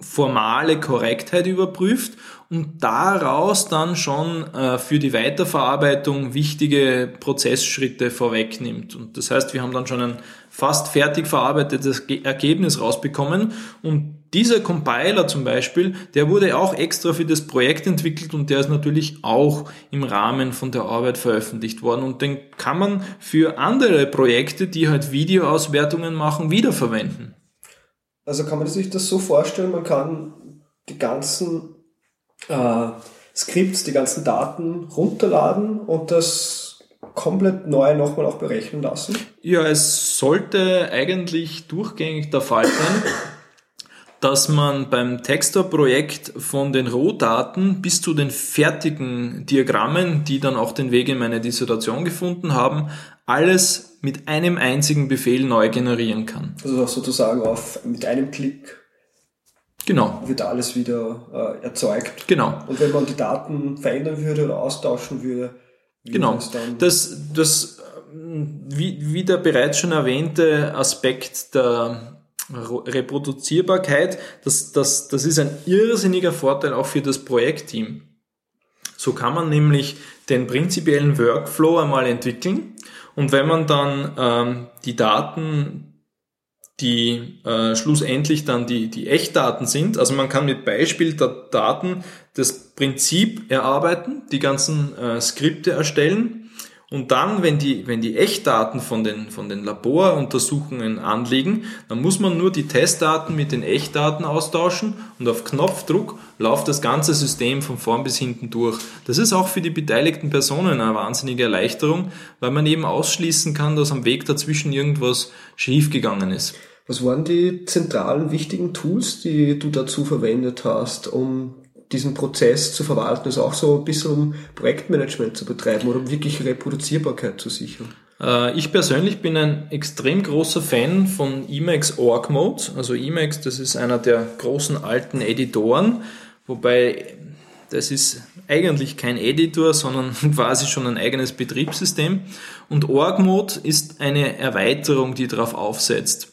formale Korrektheit überprüft und daraus dann schon äh, für die Weiterverarbeitung wichtige Prozessschritte vorwegnimmt. Und das heißt, wir haben dann schon ein fast fertig verarbeitetes Ergebnis rausbekommen und dieser Compiler zum Beispiel, der wurde auch extra für das Projekt entwickelt und der ist natürlich auch im Rahmen von der Arbeit veröffentlicht worden und den kann man für andere Projekte, die halt Videoauswertungen machen, wiederverwenden. Also kann man sich das so vorstellen, man kann die ganzen äh, Skripts, die ganzen Daten runterladen und das komplett neu nochmal auch berechnen lassen? Ja, es sollte eigentlich durchgängig der Fall sein, dass man beim Textor-Projekt von den Rohdaten bis zu den fertigen Diagrammen, die dann auch den Weg in meine Dissertation gefunden haben, alles mit einem einzigen Befehl neu generieren kann. Also sozusagen auf, mit einem Klick genau. wird alles wieder äh, erzeugt. Genau. Und wenn man die Daten verändern würde oder austauschen würde, wie genau. Das, dann das, das wie, wie der bereits schon erwähnte Aspekt der Reproduzierbarkeit, das, das, das ist ein irrsinniger Vorteil auch für das Projektteam. So kann man nämlich den prinzipiellen Workflow einmal entwickeln und wenn man dann ähm, die Daten, die äh, schlussendlich dann die, die Echtdaten sind, also man kann mit Beispiel der Daten das Prinzip erarbeiten, die ganzen äh, Skripte erstellen und dann, wenn die, wenn die Echtdaten von den, von den Laboruntersuchungen anliegen, dann muss man nur die Testdaten mit den Echtdaten austauschen und auf Knopfdruck läuft das ganze System von vorn bis hinten durch. Das ist auch für die beteiligten Personen eine wahnsinnige Erleichterung, weil man eben ausschließen kann, dass am Weg dazwischen irgendwas schiefgegangen ist. Was waren die zentralen wichtigen Tools, die du dazu verwendet hast, um diesen Prozess zu verwalten, also auch so ein bisschen um Projektmanagement zu betreiben oder um wirklich Reproduzierbarkeit zu sichern? Äh, ich persönlich bin ein extrem großer Fan von Emacs Org Mode. Also Emacs, das ist einer der großen alten Editoren, wobei das ist eigentlich kein Editor, sondern [LAUGHS] quasi schon ein eigenes Betriebssystem. Und Org Mode ist eine Erweiterung, die darauf aufsetzt.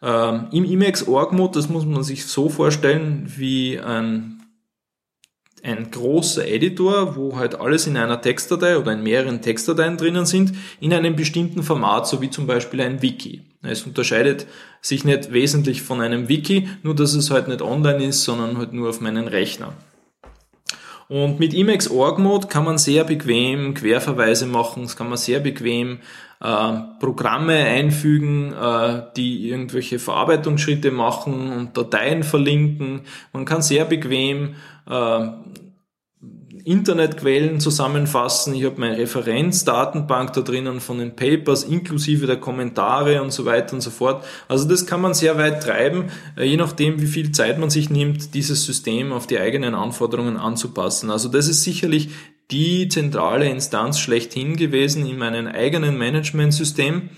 Ähm, Im Emacs Org Mode, das muss man sich so vorstellen wie ein ein großer Editor, wo halt alles in einer Textdatei oder in mehreren Textdateien drinnen sind, in einem bestimmten Format, so wie zum Beispiel ein Wiki. Es unterscheidet sich nicht wesentlich von einem Wiki, nur dass es halt nicht online ist, sondern halt nur auf meinen Rechner. Und mit Emacs Org Mode kann man sehr bequem Querverweise machen, es kann man sehr bequem äh, Programme einfügen, äh, die irgendwelche Verarbeitungsschritte machen und Dateien verlinken. Man kann sehr bequem Internetquellen zusammenfassen. Ich habe meine Referenzdatenbank da drinnen von den Papers inklusive der Kommentare und so weiter und so fort. Also das kann man sehr weit treiben, äh, je nachdem, wie viel Zeit man sich nimmt, dieses System auf die eigenen Anforderungen anzupassen. Also das ist sicherlich die zentrale Instanz schlechthin gewesen in meinem eigenen Managementsystem.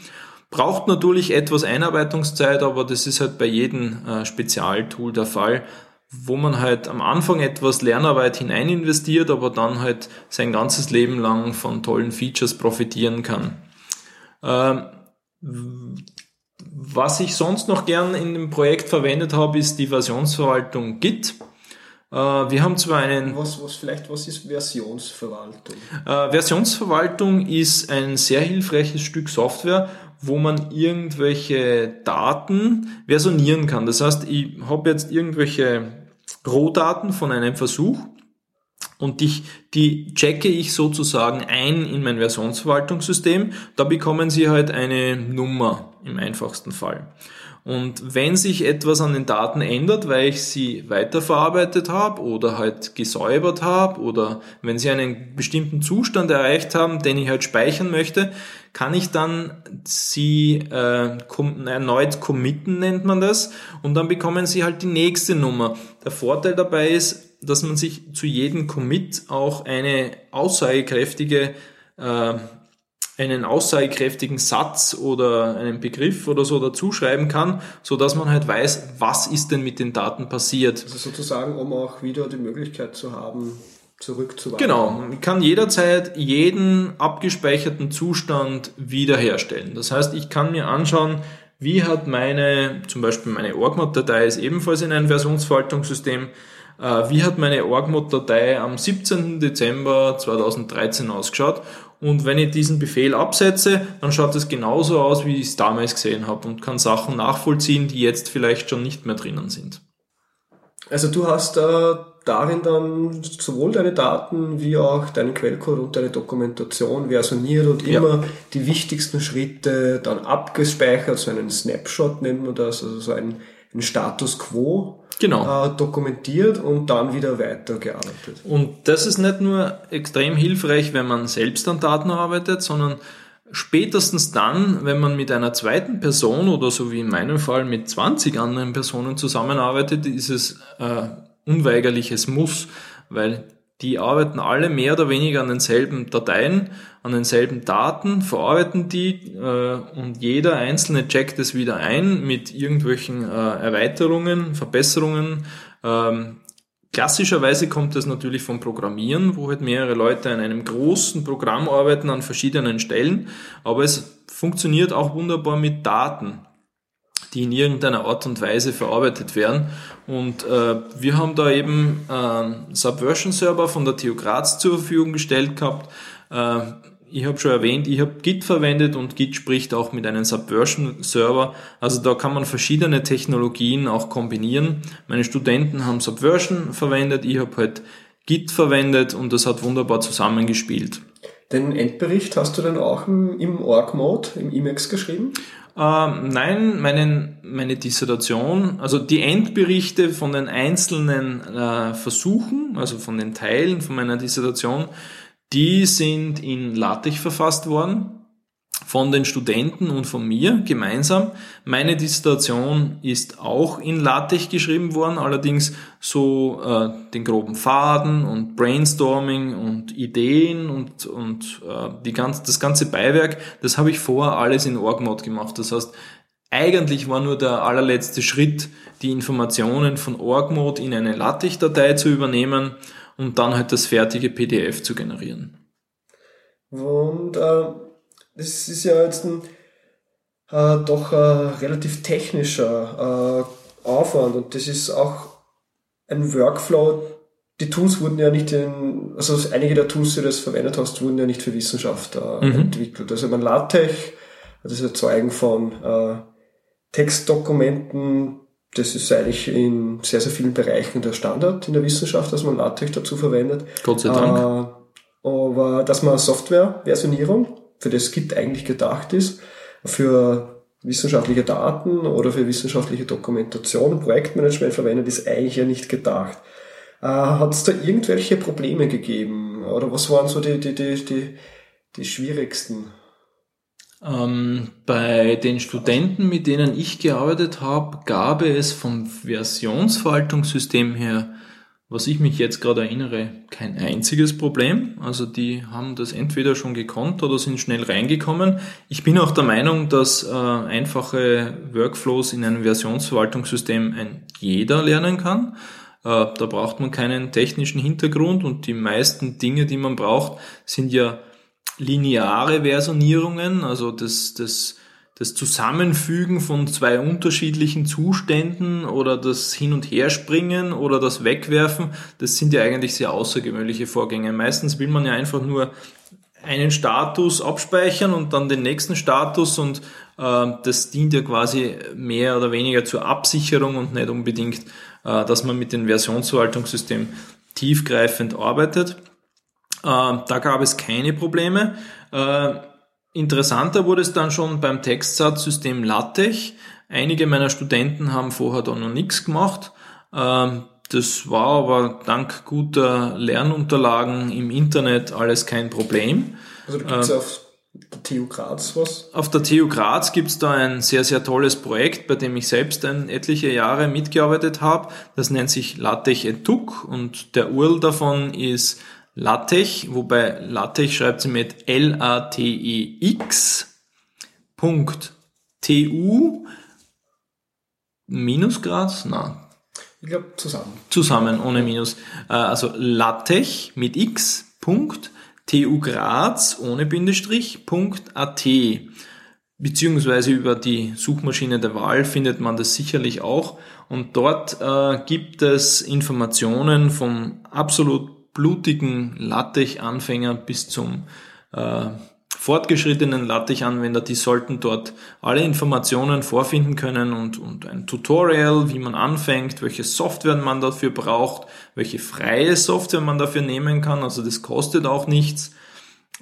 Braucht natürlich etwas Einarbeitungszeit, aber das ist halt bei jedem äh, Spezialtool der Fall. Wo man halt am Anfang etwas Lernarbeit hinein investiert, aber dann halt sein ganzes Leben lang von tollen Features profitieren kann. Ähm, was ich sonst noch gern in dem Projekt verwendet habe, ist die Versionsverwaltung Git. Äh, wir haben zwar einen. Was, was vielleicht, was ist Versionsverwaltung? Äh, Versionsverwaltung ist ein sehr hilfreiches Stück Software, wo man irgendwelche Daten versionieren kann. Das heißt, ich habe jetzt irgendwelche Rohdaten von einem Versuch und die, die checke ich sozusagen ein in mein Versionsverwaltungssystem. Da bekommen Sie halt eine Nummer im einfachsten Fall. Und wenn sich etwas an den Daten ändert, weil ich sie weiterverarbeitet habe oder halt gesäubert habe oder wenn sie einen bestimmten Zustand erreicht haben, den ich halt speichern möchte, kann ich dann sie äh, erneut committen, nennt man das, und dann bekommen sie halt die nächste Nummer. Der Vorteil dabei ist, dass man sich zu jedem Commit auch eine aussagekräftige äh, einen aussagekräftigen Satz oder einen Begriff oder so dazuschreiben kann, so dass man halt weiß, was ist denn mit den Daten passiert. Also sozusagen, um auch wieder die Möglichkeit zu haben, zurückzuwandern. Genau, man kann jederzeit jeden abgespeicherten Zustand wiederherstellen. Das heißt, ich kann mir anschauen, wie hat meine, zum Beispiel meine Org-Mod-Datei ist ebenfalls in ein Versionsverwaltungssystem, äh, wie hat meine Org-Mod-Datei am 17. Dezember 2013 ausgeschaut und wenn ich diesen Befehl absetze, dann schaut es genauso aus, wie ich es damals gesehen habe und kann Sachen nachvollziehen, die jetzt vielleicht schon nicht mehr drinnen sind. Also du hast äh, darin dann sowohl deine Daten wie auch deinen Quellcode und deine Dokumentation versioniert und immer ja. die wichtigsten Schritte dann abgespeichert, so einen Snapshot nennen wir das, also so ein, ein Status Quo genau. äh, dokumentiert und dann wieder weitergearbeitet. Und das ist nicht nur extrem hilfreich, wenn man selbst an Daten arbeitet, sondern spätestens dann, wenn man mit einer zweiten Person oder so wie in meinem Fall mit 20 anderen Personen zusammenarbeitet, ist es äh, unweigerliches Muss, weil die arbeiten alle mehr oder weniger an denselben Dateien, an denselben Daten, verarbeiten die äh, und jeder einzelne checkt es wieder ein mit irgendwelchen äh, Erweiterungen, Verbesserungen. Ähm, klassischerweise kommt das natürlich vom Programmieren, wo halt mehrere Leute an einem großen Programm arbeiten an verschiedenen Stellen, aber es funktioniert auch wunderbar mit Daten die in irgendeiner Art und Weise verarbeitet werden. Und äh, wir haben da eben äh, Subversion-Server von der TU Graz zur Verfügung gestellt gehabt. Äh, ich habe schon erwähnt, ich habe Git verwendet und Git spricht auch mit einem Subversion-Server. Also da kann man verschiedene Technologien auch kombinieren. Meine Studenten haben Subversion verwendet, ich habe halt Git verwendet und das hat wunderbar zusammengespielt. Den Endbericht hast du dann auch im Org-Mode, im Emacs geschrieben? Ähm, nein, meine, meine Dissertation, also die Endberichte von den einzelnen äh, Versuchen, also von den Teilen von meiner Dissertation, die sind in LaTeX verfasst worden von den Studenten und von mir gemeinsam. Meine Dissertation ist auch in LaTeX geschrieben worden, allerdings so äh, den groben Faden und Brainstorming und Ideen und, und äh, die ganz, das ganze Beiwerk, das habe ich vorher alles in OrgMod gemacht. Das heißt, eigentlich war nur der allerletzte Schritt, die Informationen von OrgMod in eine LaTeX-Datei zu übernehmen und dann halt das fertige PDF zu generieren. Und äh das ist ja jetzt ein äh, doch ein relativ technischer äh, Aufwand und das ist auch ein Workflow. Die Tools wurden ja nicht in, also einige der Tools, die du das verwendet hast, wurden ja nicht für Wissenschaft äh, mhm. entwickelt. Also mein LaTeX, das Erzeugen von äh, Textdokumenten, das ist eigentlich in sehr, sehr vielen Bereichen der Standard in der Wissenschaft, dass man LaTeX dazu verwendet. Gott sei Dank. Äh, aber dass man Software-Versionierung für das Git eigentlich gedacht ist, für wissenschaftliche Daten oder für wissenschaftliche Dokumentation, Projektmanagement verwendet, ist eigentlich ja nicht gedacht. Äh, Hat es da irgendwelche Probleme gegeben? Oder was waren so die, die, die, die, die schwierigsten? Ähm, bei den Studenten, mit denen ich gearbeitet habe, gab es vom Versionsverwaltungssystem her was ich mich jetzt gerade erinnere, kein einziges Problem. Also die haben das entweder schon gekonnt oder sind schnell reingekommen. Ich bin auch der Meinung, dass äh, einfache Workflows in einem Versionsverwaltungssystem ein jeder lernen kann. Äh, da braucht man keinen technischen Hintergrund und die meisten Dinge, die man braucht, sind ja lineare Versionierungen, also das, das, das Zusammenfügen von zwei unterschiedlichen Zuständen oder das Hin- und Herspringen oder das Wegwerfen, das sind ja eigentlich sehr außergewöhnliche Vorgänge. Meistens will man ja einfach nur einen Status abspeichern und dann den nächsten Status und äh, das dient ja quasi mehr oder weniger zur Absicherung und nicht unbedingt, äh, dass man mit dem Versionsverwaltungssystem tiefgreifend arbeitet. Äh, da gab es keine Probleme. Äh, interessanter wurde es dann schon beim Textsatzsystem LaTeX. Einige meiner Studenten haben vorher da noch nichts gemacht. Ähm, das war aber dank guter Lernunterlagen im Internet alles kein Problem. Also da gibt es äh, auf der TU Graz was? Auf der TU Graz gibt es da ein sehr, sehr tolles Projekt, bei dem ich selbst ein, etliche Jahre mitgearbeitet habe. Das nennt sich LaTeX Etuk und der URL davon ist LaTeX, wobei LaTeX schreibt sie mit L-A-T-E-X Punkt TU minus Graz? Nein, ich glaube zusammen. Zusammen, ohne Minus. Äh, also Latech mit x. Punkt, TU Graz ohne Bindestrich. Punkt AT. Beziehungsweise über die Suchmaschine der Wahl findet man das sicherlich auch. Und dort äh, gibt es Informationen vom absolut blutigen LaTeX-Anfänger bis zum äh, fortgeschrittenen LaTeX-Anwender, die sollten dort alle Informationen vorfinden können und, und ein Tutorial, wie man anfängt, welche Software man dafür braucht, welche freie Software man dafür nehmen kann, also das kostet auch nichts,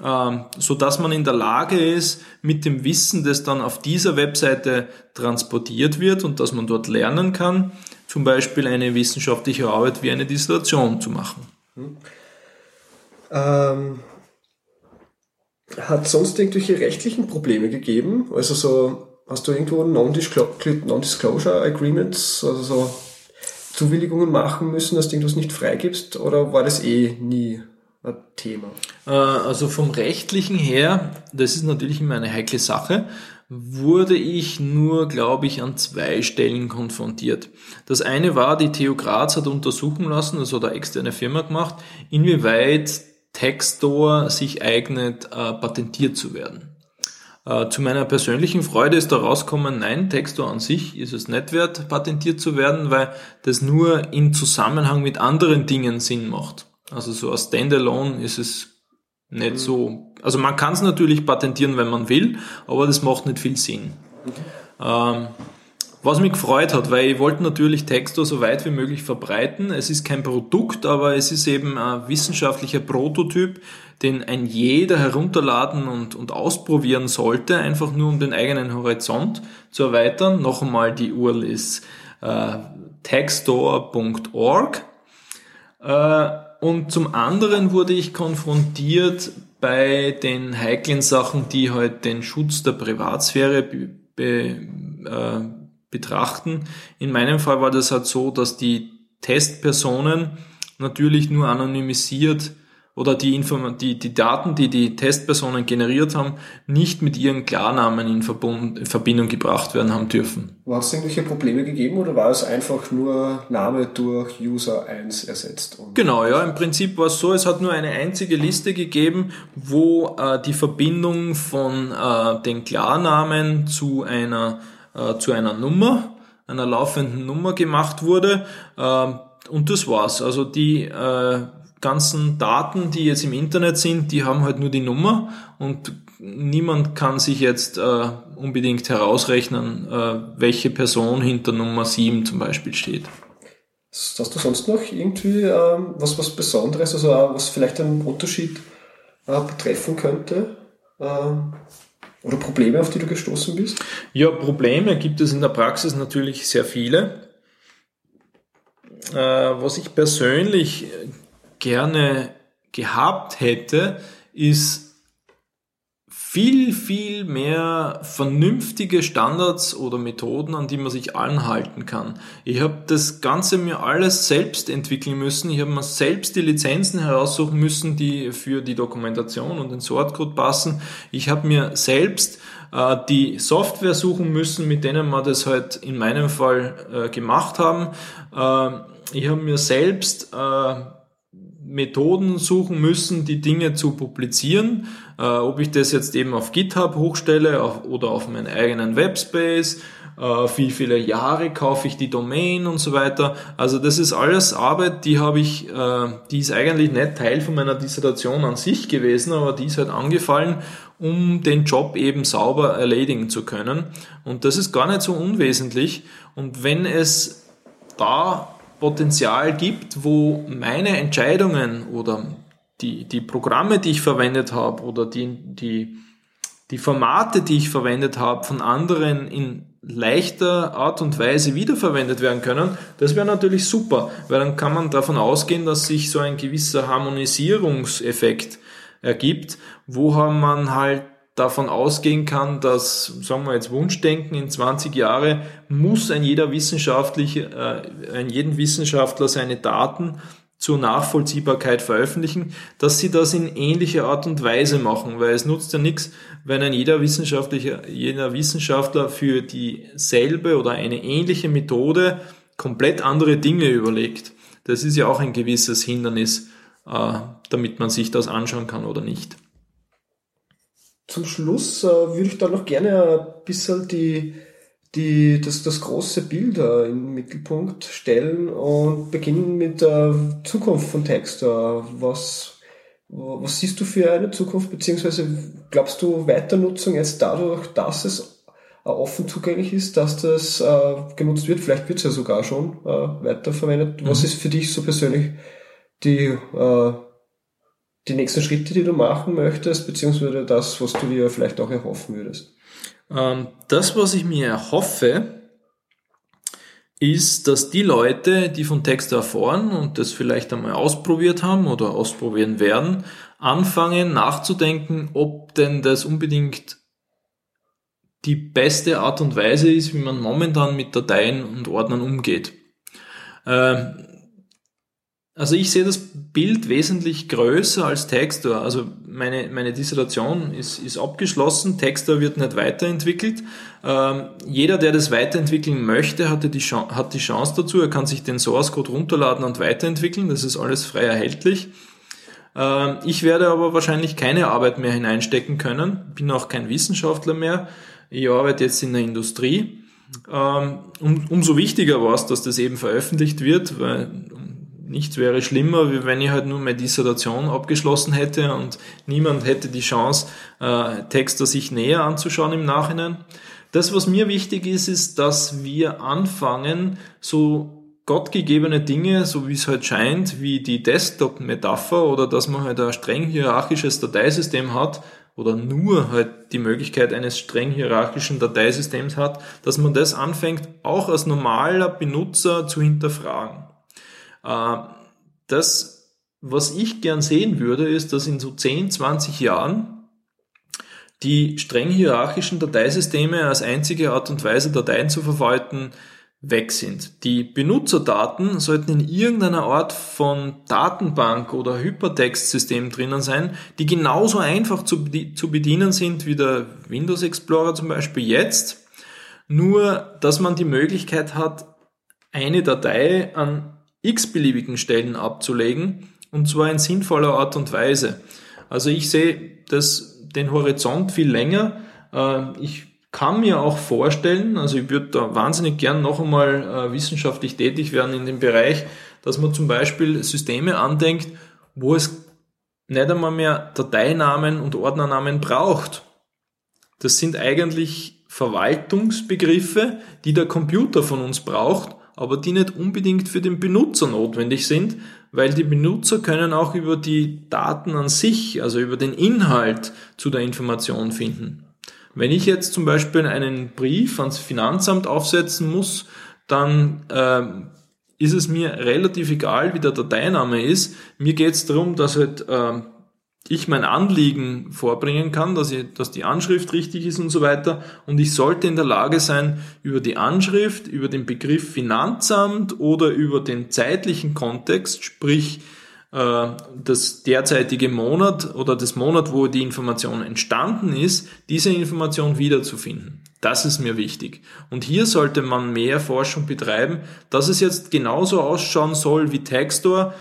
ähm, so dass man in der Lage ist, mit dem Wissen, das dann auf dieser Webseite transportiert wird und dass man dort lernen kann, zum Beispiel eine wissenschaftliche Arbeit wie eine Distillation zu machen. Hm. Ähm hat sonst irgendwelche rechtlichen Probleme gegeben? Also so, hast du irgendwo Non-Disclosure Agreements, also so Zuwilligungen machen müssen, dass du irgendwas nicht freigibst oder war das eh nie ein Thema? Äh, also vom rechtlichen her, das ist natürlich immer eine heikle Sache, wurde ich nur, glaube ich, an zwei Stellen konfrontiert. Das eine war, die TU Graz hat untersuchen lassen, das hat eine externe Firma gemacht, inwieweit Textstore sich eignet, äh, patentiert zu werden. Äh, zu meiner persönlichen Freude ist da rausgekommen, nein, Textstore an sich ist es nicht wert, patentiert zu werden, weil das nur in Zusammenhang mit anderen Dingen Sinn macht. Also so als Standalone ist es nicht so, also man kann es natürlich patentieren, wenn man will, aber das macht nicht viel Sinn. Mhm. Ähm, was mich gefreut hat, weil ich wollte natürlich Texto so weit wie möglich verbreiten. Es ist kein Produkt, aber es ist eben ein wissenschaftlicher Prototyp, den ein jeder herunterladen und, und ausprobieren sollte, einfach nur um den eigenen Horizont zu erweitern. Noch einmal, die URL ist äh, textstore.org. Äh, und zum anderen wurde ich konfrontiert bei den heiklen Sachen, die halt den Schutz der Privatsphäre be, be, äh, betrachten. In meinem Fall war das halt so, dass die Testpersonen natürlich nur anonymisiert oder die, Inform die, die Daten, die die Testpersonen generiert haben, nicht mit ihren Klarnamen in, Verbund, in Verbindung gebracht werden haben dürfen. War es irgendwelche Probleme gegeben oder war es einfach nur Name durch User 1 ersetzt? genau, ja, im Prinzip war es so, es hat nur eine einzige Liste gegeben, wo äh, die Verbindung von äh, den Klarnamen zu einer äh, zu einer Nummer, einer laufenden Nummer gemacht wurde. Äh, und das war's. Also die äh, ganzen Daten, die jetzt im Internet sind, die haben halt nur die Nummer und niemand kann sich jetzt äh, unbedingt herausrechnen, äh, welche Person hinter Nummer 7 zum Beispiel steht. Hast du sonst noch irgendwie ähm, was, was Besonderes, also was vielleicht einen Unterschied äh, betreffen könnte? Ähm, oder Probleme, auf die du gestoßen bist? Ja, Probleme gibt es in der Praxis natürlich sehr viele. Äh, was ich persönlich gerne gehabt hätte, ist viel, viel mehr vernünftige Standards oder Methoden, an die man sich anhalten kann. Ich habe das Ganze mir alles selbst entwickeln müssen. Ich habe mir selbst die Lizenzen heraussuchen müssen, die für die Dokumentation und den Sortcode passen. Ich habe mir selbst äh, die Software suchen müssen, mit denen wir das halt in meinem Fall äh, gemacht haben. Äh, ich habe mir selbst äh, Methoden suchen müssen, die Dinge zu publizieren. Äh, ob ich das jetzt eben auf GitHub hochstelle auf, oder auf meinen eigenen Webspace, äh, wie viele Jahre kaufe ich die Domain und so weiter. Also das ist alles Arbeit, die habe ich, äh, die ist eigentlich nicht Teil von meiner Dissertation an sich gewesen, aber die ist halt angefallen, um den Job eben sauber erledigen zu können. Und das ist gar nicht so unwesentlich. Und wenn es da Potenzial gibt, wo meine Entscheidungen oder die, die Programme, die ich verwendet habe oder die, die, die Formate, die ich verwendet habe, von anderen in leichter Art und Weise wiederverwendet werden können, das wäre natürlich super, weil dann kann man davon ausgehen, dass sich so ein gewisser Harmonisierungseffekt ergibt, wo man halt davon ausgehen kann, dass, sagen wir jetzt Wunschdenken in 20 Jahre, muss ein jeder wissenschaftliche, äh, ein jeden Wissenschaftler seine Daten zur Nachvollziehbarkeit veröffentlichen, dass sie das in ähnlicher Art und Weise machen, weil es nutzt ja nichts, wenn ein jeder wissenschaftlicher, jeder Wissenschaftler für dieselbe oder eine ähnliche Methode komplett andere Dinge überlegt. Das ist ja auch ein gewisses Hindernis, äh, damit man sich das anschauen kann oder nicht. Zum Schluss äh, würde ich da noch gerne ein bisschen die, die, das, das große Bild äh, im Mittelpunkt stellen und beginnen mit der Zukunft von Text. Äh, was, was siehst du für eine Zukunft, beziehungsweise glaubst du Weiternutzung jetzt dadurch, dass es offen zugänglich ist, dass das äh, genutzt wird? Vielleicht wird es ja sogar schon äh, weiterverwendet. Mhm. Was ist für dich so persönlich die äh, die nächsten Schritte, die du machen möchtest, beziehungsweise das, was du dir vielleicht auch erhoffen würdest? Ähm, das, was ich mir erhoffe, ist, dass die Leute, die von Text erfahren und das vielleicht einmal ausprobiert haben oder ausprobieren werden, anfangen nachzudenken, ob denn das unbedingt die beste Art und Weise ist, wie man momentan mit Dateien und Ordnern umgeht. Ähm, also ich sehe das Bild wesentlich größer als Textor. Also meine, meine Dissertation ist, ist abgeschlossen, Textor wird nicht weiterentwickelt. Ähm, jeder, der das weiterentwickeln möchte, hatte die, hat die Chance dazu. Er kann sich den Source Code runterladen und weiterentwickeln. Das ist alles frei erhältlich. Ähm, ich werde aber wahrscheinlich keine Arbeit mehr hineinstecken können. Bin auch kein Wissenschaftler mehr. Ich arbeite jetzt in der Industrie. Ähm, um, umso wichtiger war es, dass das eben veröffentlicht wird, weil nichts wäre schlimmer, wie wenn ich halt nur meine Dissertation abgeschlossen hätte und niemand hätte die Chance, äh, Texte sich näher anzuschauen im Nachhinein. Das, was mir wichtig ist, ist, dass wir anfangen, so gottgegebene Dinge, so wie es halt scheint, wie die Desktop-Metapher oder dass man halt ein streng hierarchisches Dateisystem hat oder nur halt die Möglichkeit eines streng hierarchischen Dateisystems hat, dass man das anfängt, auch als normaler Benutzer zu hinterfragen. Äh, das, was ich gern sehen würde, ist, dass in so 10, 20 Jahren die streng hierarchischen Dateisysteme als einzige Art und Weise, Dateien zu verwalten, weg sind. Die Benutzerdaten sollten in irgendeiner Art von Datenbank oder Hypertextsystem drinnen sein, die genauso einfach zu, bedienen sind wie der Windows Explorer zum Beispiel jetzt, nur dass man die Möglichkeit hat, eine Datei an x-beliebigen Stellen abzulegen und zwar in sinnvoller Art und Weise. Also ich sehe das, den Horizont viel länger. Äh, ich kann mir auch vorstellen, also ich würde da wahnsinnig gern noch einmal äh, wissenschaftlich tätig werden in dem Bereich, dass man zum Beispiel Systeme andenkt, wo es nicht einmal mehr Dateinamen und Ordnernamen braucht. Das sind eigentlich Verwaltungsbegriffe, die der Computer von uns braucht aber die nicht unbedingt für den Benutzer notwendig sind, weil die Benutzer können auch über die Daten an sich, also über den Inhalt zu der Information finden. Wenn ich jetzt zum Beispiel einen Brief ans Finanzamt aufsetzen muss, dann äh, ist es mir relativ egal, wie der Dateiname ist. Mir geht es darum, dass halt äh, ich mein Anliegen vorbringen kann, dass, ich, dass die Anschrift richtig ist und so weiter. Und ich sollte in der Lage sein, über die Anschrift, über den Begriff Finanzamt oder über den zeitlichen Kontext, sprich äh, das derzeitige Monat oder das Monat, wo die Information entstanden ist, diese Information wiederzufinden. Das ist mir wichtig. Und hier sollte man mehr Forschung betreiben, dass es jetzt genauso ausschauen soll wie Textor.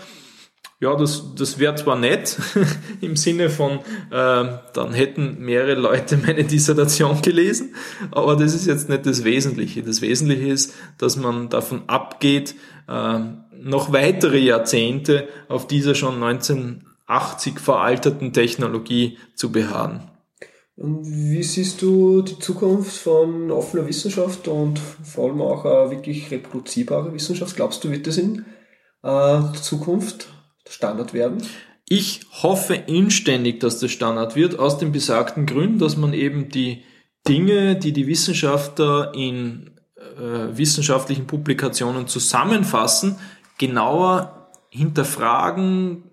Ja, das, das wäre zwar nett [LAUGHS] im Sinne von, äh, dann hätten mehrere Leute meine Dissertation gelesen, aber das ist jetzt nicht das Wesentliche. Das Wesentliche ist, dass man davon abgeht, äh, noch weitere Jahrzehnte auf dieser schon 1980 veralterten Technologie zu beharren. Wie siehst du die Zukunft von offener Wissenschaft und vor allem auch äh, wirklich reproduzierbare Wissenschaft? Glaubst du, wird das in äh, Zukunft Standard werden? Ich hoffe inständig, dass das Standard wird, aus den besagten Gründen, dass man eben die Dinge, die die Wissenschaftler in äh, wissenschaftlichen Publikationen zusammenfassen, genauer hinterfragen,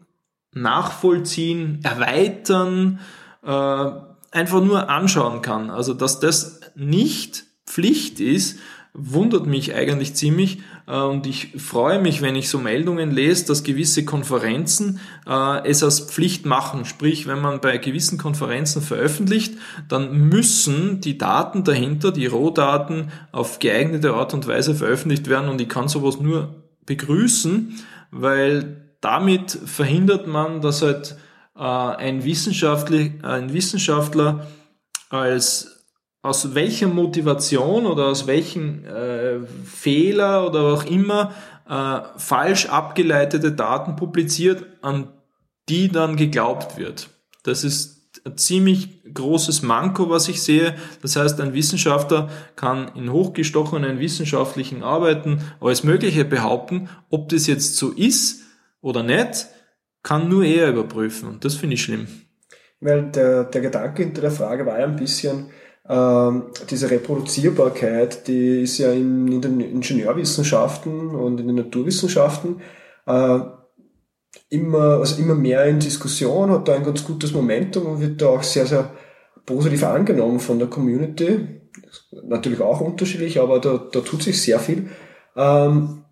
nachvollziehen, erweitern, äh, einfach nur anschauen kann. Also dass das nicht Pflicht ist, wundert mich eigentlich ziemlich äh, und ich freue mich, wenn ich so Meldungen lese, dass gewisse Konferenzen äh, es als Pflicht machen. Sprich, wenn man bei gewissen Konferenzen veröffentlicht, dann müssen die Daten dahinter, die Rohdaten, auf geeignete Art und Weise veröffentlicht werden und ich kann sowas nur begrüßen, weil damit verhindert man, dass halt äh, ein, Wissenschaftler, ein Wissenschaftler als aus welcher Motivation oder aus welchem äh, Fehler oder auch immer äh, falsch abgeleitete Daten publiziert, an die dann geglaubt wird. Das ist ein ziemlich großes Manko, was ich sehe. Das heißt, ein Wissenschaftler kann in hochgestochenen wissenschaftlichen Arbeiten alles Mögliche behaupten. Ob das jetzt so ist oder nicht, kann nur er überprüfen. Und das finde ich schlimm. Weil der, der Gedanke hinter der Frage war ja ein bisschen, ähm, diese Reproduzierbarkeit, die ist ja in, in, den Ingenieurwissenschaften und in den Naturwissenschaften äh, immer, also immer mehr in Diskussion, hat da ein ganz gutes Momentum und wird da auch sehr, sehr positiv angenommen von der Community. Natürlich auch unterschiedlich, aber da, da tut sich sehr viel. Ähm,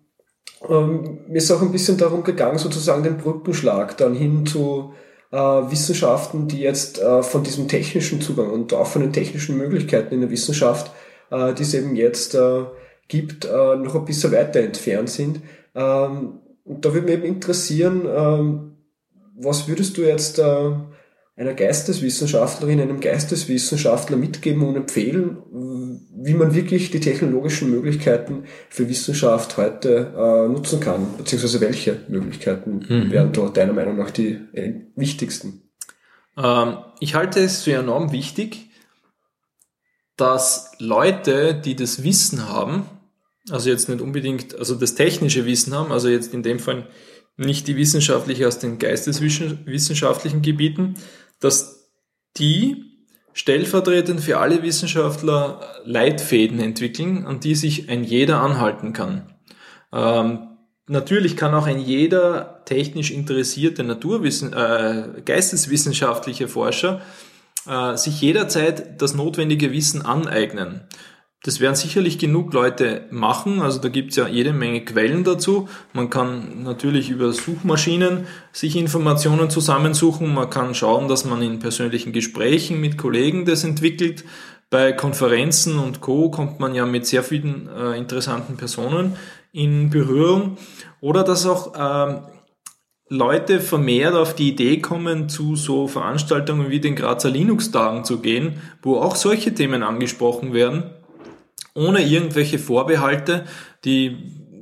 ähm, mir ist auch ein bisschen darum gegangen, sozusagen den Brückenschlag dann hin zu Wissenschaften, die jetzt äh, von diesem technischen Zugang und auch von den technischen Möglichkeiten in der Wissenschaft, äh, die es eben jetzt äh, gibt, äh, noch ein bisschen weiter entfernt sind. Ähm, und da würde mich eben interessieren, ähm, was würdest du jetzt äh, einer Geisteswissenschaftlerin, einem Geisteswissenschaftler mitgeben und empfehlen, wie man wirklich die technologischen Möglichkeiten für Wissenschaft heute äh, nutzen kann, beziehungsweise welche Möglichkeiten mhm. wären dort deiner Meinung nach die äh, wichtigsten? Ähm, ich halte es für enorm wichtig, dass Leute, die das Wissen haben, also jetzt nicht unbedingt, also das technische Wissen haben, also jetzt in dem Fall nicht die wissenschaftliche aus den geisteswissenschaftlichen Gebieten, dass die stellvertretend für alle Wissenschaftler Leitfäden entwickeln, an die sich ein jeder anhalten kann. Ähm, natürlich kann auch ein jeder technisch interessierte Naturwissen, äh, geisteswissenschaftliche Forscher äh, sich jederzeit das notwendige Wissen aneignen. Das werden sicherlich genug Leute machen. Also da gibt's ja jede Menge Quellen dazu. Man kann natürlich über Suchmaschinen sich Informationen zusammensuchen. Man kann schauen, dass man in persönlichen Gesprächen mit Kollegen das entwickelt. Bei Konferenzen und Co. kommt man ja mit sehr vielen äh, interessanten Personen in Berührung. Oder dass auch äh, Leute vermehrt auf die Idee kommen, zu so Veranstaltungen wie den Grazer Linux-Tagen zu gehen, wo auch solche Themen angesprochen werden ohne irgendwelche Vorbehalte, die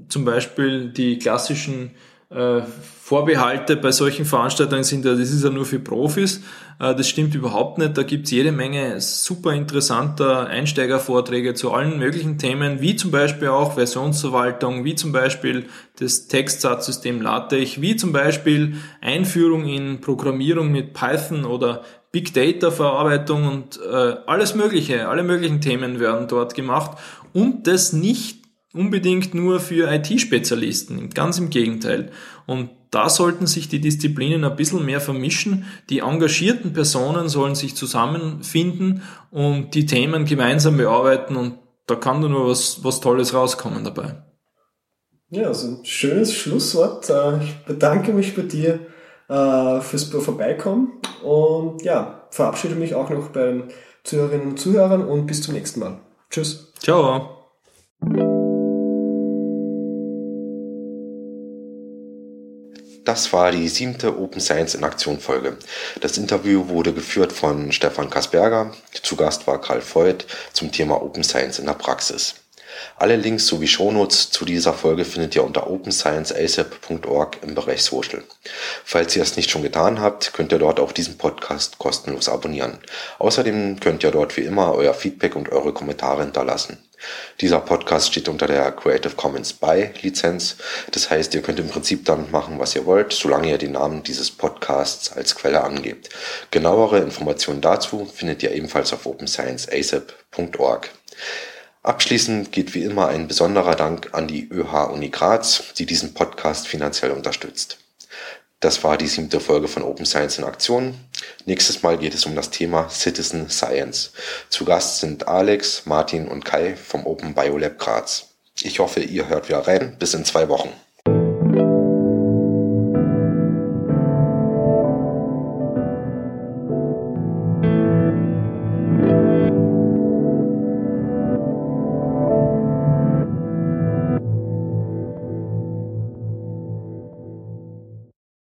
zum Beispiel die klassischen äh, Vorbehalte bei solchen Veranstaltungen sind, das ist ja nur für Profis. Äh, das stimmt überhaupt nicht. Da gibt's jede Menge super interessanter Einsteigervorträge zu allen möglichen Themen, wie zum Beispiel auch Versionsverwaltung, wie zum Beispiel das Textsatzsystem LaTeX, wie zum Beispiel Einführung in Programmierung mit Python oder Big Data Verarbeitung und äh, alles Mögliche, alle möglichen Themen werden dort gemacht und das nicht unbedingt nur für IT-Spezialisten, ganz im Gegenteil. Und da sollten sich die Disziplinen ein bisschen mehr vermischen. Die engagierten Personen sollen sich zusammenfinden und die Themen gemeinsam bearbeiten und da kann nur was, was Tolles rauskommen dabei. Ja, also ein schönes Schlusswort. Äh, ich bedanke mich bei dir äh, fürs Vorbeikommen und ja, verabschiede mich auch noch bei den Zuhörerinnen und Zuhörern und bis zum nächsten Mal. Tschüss. Ciao. Das war die siebte Open Science in Aktion Folge. Das Interview wurde geführt von Stefan Kasperger. Zu Gast war Karl Voigt zum Thema Open Science in der Praxis. Alle Links sowie Shownotes zu dieser Folge findet ihr unter openscienceasap.org im Bereich Social. Falls ihr es nicht schon getan habt, könnt ihr dort auch diesen Podcast kostenlos abonnieren. Außerdem könnt ihr dort wie immer euer Feedback und eure Kommentare hinterlassen. Dieser Podcast steht unter der Creative Commons by Lizenz. Das heißt, ihr könnt im Prinzip dann machen, was ihr wollt, solange ihr den Namen dieses Podcasts als Quelle angebt. Genauere Informationen dazu findet ihr ebenfalls auf openscienceasap.org. Abschließend geht wie immer ein besonderer Dank an die ÖH Uni Graz, die diesen Podcast finanziell unterstützt. Das war die siebte Folge von Open Science in Aktion. Nächstes Mal geht es um das Thema Citizen Science. Zu Gast sind Alex, Martin und Kai vom Open Biolab Graz. Ich hoffe, ihr hört wieder rein. Bis in zwei Wochen.